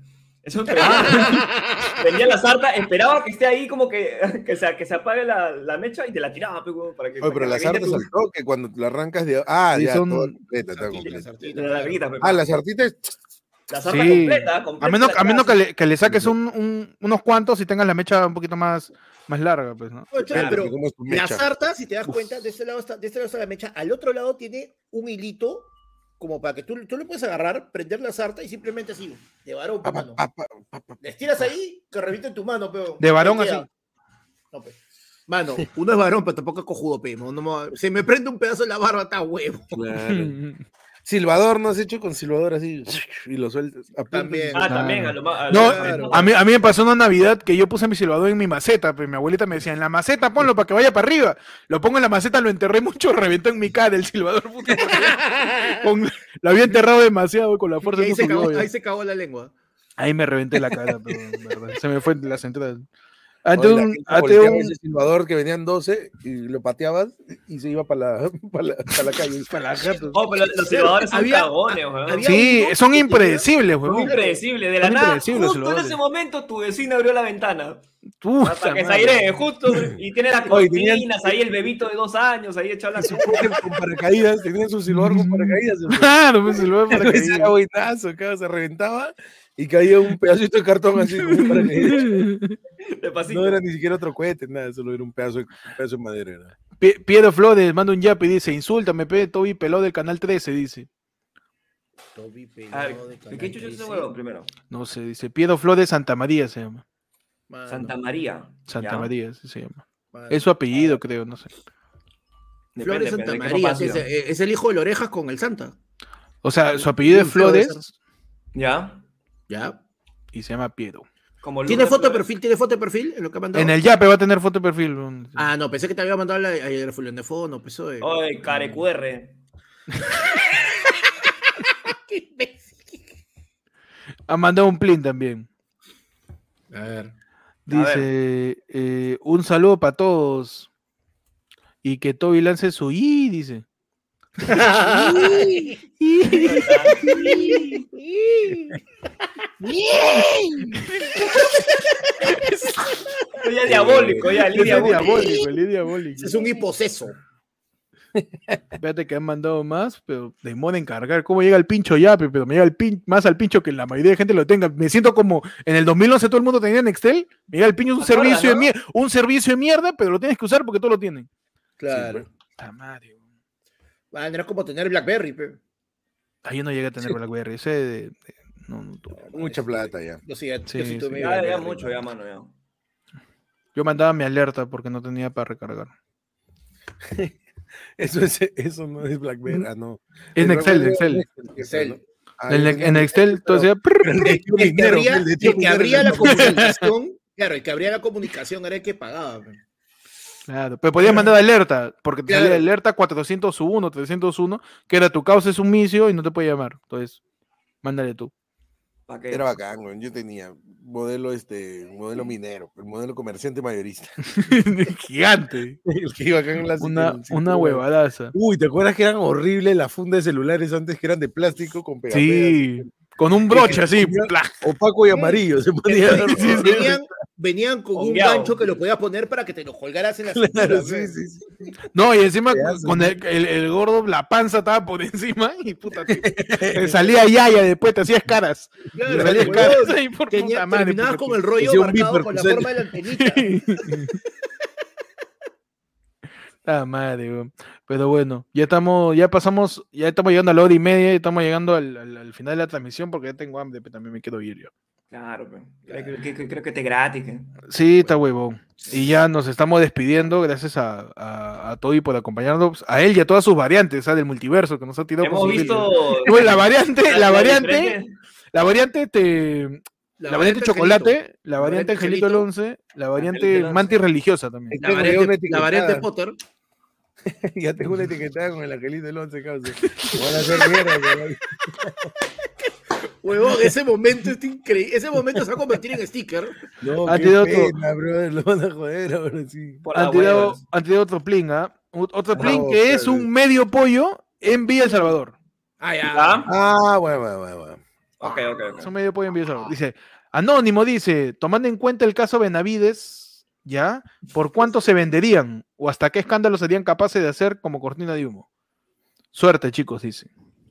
Eso prendía (laughs) la sarta, esperaba que esté ahí como que, que, se, que se apague la, la mecha y te la tiraba, pe, para que. Oye, para pero que la reviente sarta tu- saltó que cuando la arrancas de. Ah, Sí, ya, son- toda completa, está Sartita, completa. sartita, de la larguita, pe. Ah, la sartita es. La sarta Sí. completa, completa. A menos, a menos que, la- le, que le saques un, un- unos cuantos y tengas la mecha un poquito más, más larga, pues, ¿no? Claro, pero ¿cómo es tu la sarta, si te das cuenta, de este lado está, de este lado está la mecha, al otro lado tiene un hilito como para que tú, tú lo puedes agarrar, prender la sarta y simplemente así, de varón, Pa, pa, mano. pa, pa, pa, pa. Le estiras ahí, que reviente en tu mano, pero. De varón así. No, pe. Mano, uno es varón, pero tampoco es cojudo, pe. no me- se me prende un pedazo de la barba, está huevo. Claro. (laughs) Silbador, ¿no has hecho con silbador así? (laughs) Y lo sueltas. También. Ah, también, a lo más. a lo No, más- Claro. a mí, a mí me pasó una Navidad que yo puse mi silbador en mi maceta, pues mi abuelita me decía, en la maceta ponlo para que vaya para arriba. Lo pongo en la maceta, lo enterré mucho, (laughs) reventó en mi cara el silbador. porque (laughs) con- lo había enterrado demasiado con la fuerza de ahí, un se cagó, ahí se cagó la lengua. Ahí me reventé la cara, pero en verdad, se me fue las entradas. Ante la un, ante un- ese silbador que venían 12 y lo pateabas y se iba para la, (laughs) pa' la, pa' la calle. (laughs) para gatas. Oh, pero los silbadores son Había- cagones, weón. Sí, son impredecibles, Son huevón. impredecibles. De la nada, justo en ese momento tu vecino abrió la ventana. Puta Para que se airee, justo. Y tiene las (laughs) Oye, cortinas, ahí el bebito de dos años, ahí echado la con paracaídas, tenían su silbador con paracaídas. Claro, pues, el huevo para que Ese era buenazo, acá se reventaba y caía un pedacito de cartón así. (laughs) No era ni siquiera otro cohete, nada, solo era un pedazo de, un pedazo de madera. era. Piero Flores manda un yap y dice, insúltame, pe, Toby Peló del canal 13, dice. Toby A ver, pelado de ¿de Canal qué chucho es ese 13. huevo primero? No sé, dice Piero Flores Santa María se llama. Mano, Santa María. Santa Ya. María, sí se llama. mano. Es su apellido, creo, no sé. Flores Depende, Santa pero ¿de qué María, es, es el hijo de la orejas con el Santa. O sea, su apellido es Flores ¿Ya? ¿Ya? y se llama Piero. Como ¿Tiene foto de perfil? ¿Tiene foto de perfil en lo que ha mandado? En el yape va a tener foto de perfil. Ah, no, pensé que te había mandado la, ayer Fulión de fondo, empezó de... Oye, carecuerre. (laughs) Qué imbécil. Ha mandado un plin también. A ver. Dice, eh, un saludo para todos. Y que Toby lance su I, dice. Ya es diabólico, ya, es diabólico. el es diabólico. Ese es un hiposeso. Espérate que han mandado más, pero demora en cargar. ¿Cómo llega el pincho ya? pe? Pero me llega el pin más al pincho que la mayoría de gente lo tenga. Me siento como en el 2011 todo el mundo tenía Nextel. Me llega el pincho es un ¿Te acuerdas, servicio, de mierda, un servicio de mierda, pero lo tienes que usar porque todos lo tienen. Claro. Puta madre, weón. Ah, no es como tener Blackberry, pe. Ah, yo no llegué a tener BlackBerry. Ese de, de- no, no tuve. Mucha plata ya. Yo sí, yo Sí, sí sí. tuve Ya, ya mucho, ya, mano, ya. Yo mandaba mi alerta porque no tenía para recargar. (laughs) Eso, es, eso no es BlackBerry, ah, no. Es es el- Excel. ¿no? Ah, En, yo el- tenía en Nextel, todo decía, el que abría, la comunicación, claro, el que abría la comunicación era el que pagaba. pe. Claro, pero podías mandar alerta, porque te salía alerta 401, 301, que era tu causa es sumicio y no te puede llamar. Entonces, mándale tú. Era bacán, güey. Yo tenía modelo, este, modelo minero, el modelo comerciante mayorista. (laughs) Gigante. el que iba acá en la Una, en una huevadaza. Uy, ¿te acuerdas que eran horribles las fundas de celulares antes que eran de plástico con pegapegas? Sí, con un broche así. Opaco y amarillo. Se (laughs) ponía. Venían con un gancho que lo podías poner para que te lo colgaras en la Claro, cintura, sí, pe. sí, sí. No, y encima con el, el- el gordo, la panza estaba por (laughs) encima y puta, te- te salía yaya después, te hacías caras. Claro, Te salías caras (laughs) ahí por tenía- puta madre. terminabas con el rollo marcado beeper con la forma de la antenita. (laughs) Ah, madre. Pero bueno, ya estamos, ya pasamos, ya estamos llegando a la hora y media, y estamos llegando al, al- al final de la transmisión porque ya tengo hambre, pero también me quiero ir yo. Claro. Creo que, que- creo que te gratis. que- Sí, está huevón. Y ya nos estamos despidiendo, gracias a, a, a Toby por acompañarnos, a él y a todas sus variantes, ¿ah? del multiverso que nos ha tirado Hemos visto. (laughs) Bueno, la variante, la variante, la variante te, la, variante chocolate, la variante Angelito el Angelito. 11, la variante el 11. mantis religiosa también. La variante, la variante Potter. (laughs) ya tengo una etiquetada con el angelito del 11, causa. Van a hacer mierda. (laughs) Huevón, (laughs) ese momento es increíble. Ese momento se va a convertir en sticker. No, Ah, tiene otro. pena, brother. Lo van a joder ahora sí. Han tirado, han tirado otro plin, ¿ah? Ot- Otro plin que es un medio pollo en Villa El Salvador. Ah, ya. ¿Ya? Ah, bueno, bueno, bueno. bueno. Ok, ok, ok. Es un medio pollo en Villa El Salvador. Dice, Anónimo dice, tomando en cuenta el caso Benavides, ¿ya? ¿Por cuánto se venderían? ¿O hasta qué escándalo serían capaces de hacer como cortina de humo? Suerte, chicos, dice.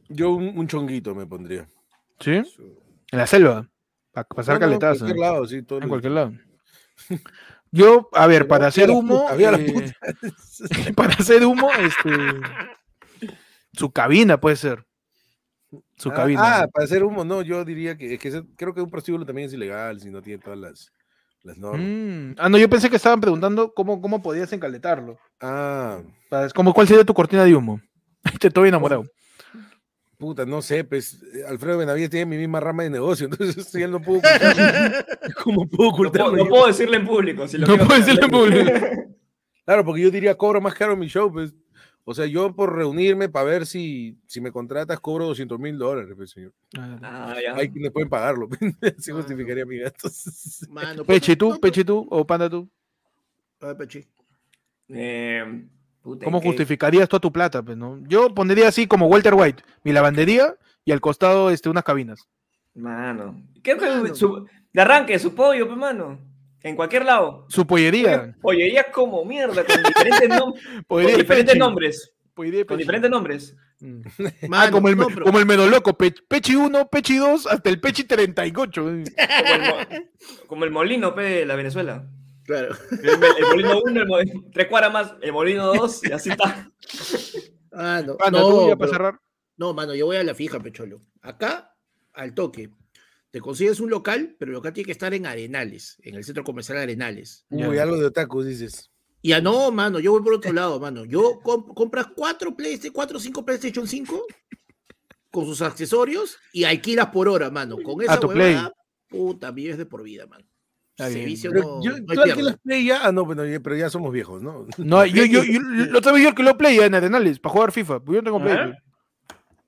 Yo un, un chonguito me pondría. ¿Sí? En la selva. Para pasar No, no, en cualquier lado, sí, todo En cualquier lado. (laughs) Yo, a ver, para hacer humo, eh, (laughs) para hacer humo, este, su cabina puede ser. Su Ah, cabina. Ah, para hacer humo, no, yo diría que, es que ese- creo que un prostíbulo también es ilegal si no tiene todas las, las normas. Mm, Ah, no, yo pensé que estaban preguntando cómo, cómo podías encaletarlo. Ah, Para- Como, ¿Cuál sería tu cortina de humo? Te (laughs) estoy enamorado. Puta, no sé, pues eh, Alfredo Benavides tiene mi misma rama de negocio, (laughs) entonces si él no pudo ocultarlo, (laughs) ¿cómo puedo No puedo, ocultarlo? no puedo decirle en público. Si lo No puedo decirlo en hacer. (laughs) Claro, porque yo diría, cobro más caro mi show, pues. O sea, yo por reunirme para ver si, si me contratas cobro 200 mil dólares, pues, señor. Ah, ya. Hay quienes pueden pagarlo, así Ah, justificaría mi gasto. Mano, Peche, pues, ¿tú? Peche, ¿tú? ¿O Panda, tú? A ver, Pechi. Eh, puta, ¿Cómo justificarías toda tu plata? Pues, ¿no? Yo pondría así como Walter White, mi lavandería y al costado este, unas cabinas. Mano. Creo que Mano. su- de arranque, su pollo, pues, mano. En cualquier lado. Su pollería. Pollería como mierda, con diferentes, nom- (laughs) con diferentes nombres. Pollería Con diferentes nombres. (laughs) Ah, Mano, como el, no, pero- como el Medoloco, Pe- Pechi 1, Pechi 2, hasta el Pechi 38. Como el, mo- como el molino, pe, de la Venezuela. Claro. El, el molino 1, el mo- tres cuadras más, el molino 2, y así está. Ah, no. Panda, no, tú ya para pero- cerrar. no, mano, yo voy a la fija, Pecholo. Acá, al toque. Te consigues un local, pero el local tiene que estar en Arenales, en el centro comercial Arenales. Uy, algo de otakus, dices. Y ya no, mano, yo voy por otro lado, mano. Yo comp- compras cuatro PlayStation, cuatro o cinco PlayStation 5 con sus accesorios y alquilas por hora, mano. Con esa huevada, puta, vives de por vida, mano. Está bien. Servicio Pero no, yo, no alquilas Play ya, ah, no, bueno, ya- pero ya somos viejos, ¿no? (laughs) No, yo, yo, yo, la otra vez yo (laughs) alquilé Play en Arenales para jugar FIFA. Yo no tengo Play. Ajá.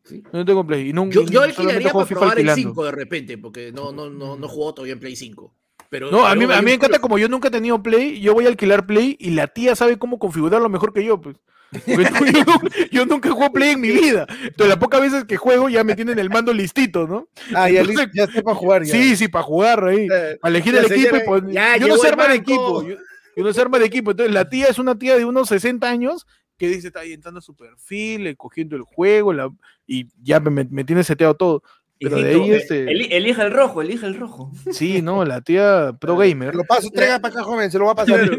pues. Yo no tengo Play. Y no, Yo, yo alquilaría para FIFA probar el alquilando. 5 de repente, porque no, no, no, no jugó todavía en Play 5. Pero, No, a mí, a mí me encanta como yo nunca he tenido Play, yo voy a alquilar Play y la tía sabe cómo configurarlo mejor que yo, pues. (laughs) Yo, nunca, yo nunca jugado Play en mi vida. Entonces, las pocas veces que juego ya me tienen el mando listito, ¿no? Ah, ya, Entonces- ya está para jugar. Ya. Sí, sí, para jugar ahí. Eh, Para elegir el equipo. pues, yo no sé armar equipo. Yo, yo no sé armar equipo. Entonces, la tía es una tía de unos 60 años que dice, está ahí entrando a su perfil, cogiendo el juego, la- y ya me tiene seteado todo. Pero de ahí, eh, este, eli- Elija el rojo, elija el rojo. sí, no, la tía pro gamer. Lo paso, traiga para acá, joven, (laughs) se lo va a pasar.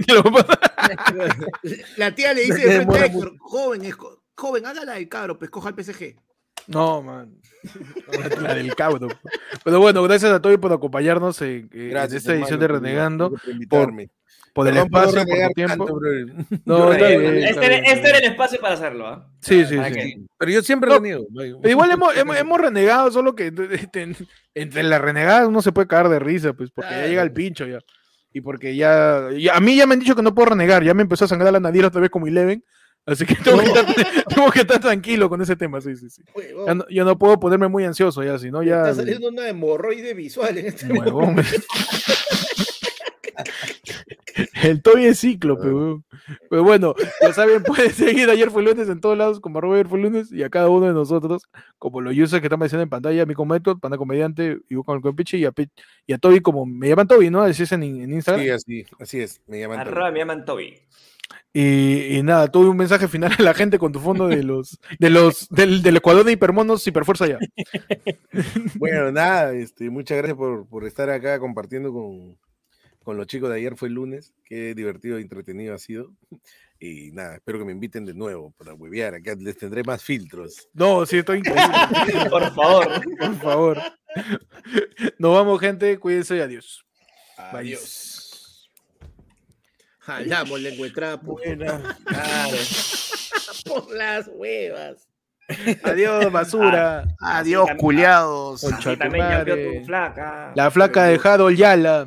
La tía le dice de frente a Héctor, joven, joven, hágala el cabro, pues coja el PSG. No, man. (laughs) La del cabro. Pero bueno, gracias a todos por acompañarnos en, en Gracias, esta edición de Renegando, por invitarme. Por el no espacio, por tiempo. tanto. (laughs) No, está bien, está Este, era, bien, este era el espacio para hacerlo, ¿ah? Sí, sí, ¿Para sí. Pero yo siempre No, reniego. Pero igual hemos, hemos, hemos renegado, solo que este, entre las renegadas uno se puede cagar de risa, pues, porque ya llega el pincho ya. Y porque ya, ya- A mí ya me han dicho que no puedo renegar, ya me empezó a sangrar la nariz otra vez como Eleven. Así que (laughs) tengo, que, estar, tengo que estar tranquilo con ese tema, sí, sí, sí. Ya no, yo no puedo ponerme muy ansioso ya, si no ya. Está saliendo una hemorroide visual en este Huevón. (laughs) El Toby es cíclope, weón. Pero bueno, ya saben, (laughs) pueden seguir ayer fue lunes en todos lados como arroba ayer fue lunes y a cada uno de nosotros, como los users que están mencionando en pantalla, a mí como Panda Comediante, y con el Compiche y a, Pe- y a Toby como me llaman Toby, ¿no? Así es en, en Instagram. Sí, así, así es. Me llaman. Arroba me llaman Toby. Y, y nada, tuve un mensaje final a la gente con tu fondo de los, de los, del, del Ecuador de Hipermonos Hiperfuerza ya. (laughs) Bueno, nada, este, muchas gracias por, por estar acá compartiendo con, con los chicos de ayer. Fue el lunes. Qué divertido e entretenido ha sido. Y nada, espero que me inviten de nuevo para huevear. Acá les tendré más filtros. No, sí, estoy increíble. (laughs) Por favor. Por favor. Nos vamos, gente. Cuídense y adiós. Adiós. Jalamos lengua de trapo. Buena. (laughs) Por las huevas. Adiós, basura. Adiós, culiados. Concha Y tu también tu flaca. La flaca de Harold Yala.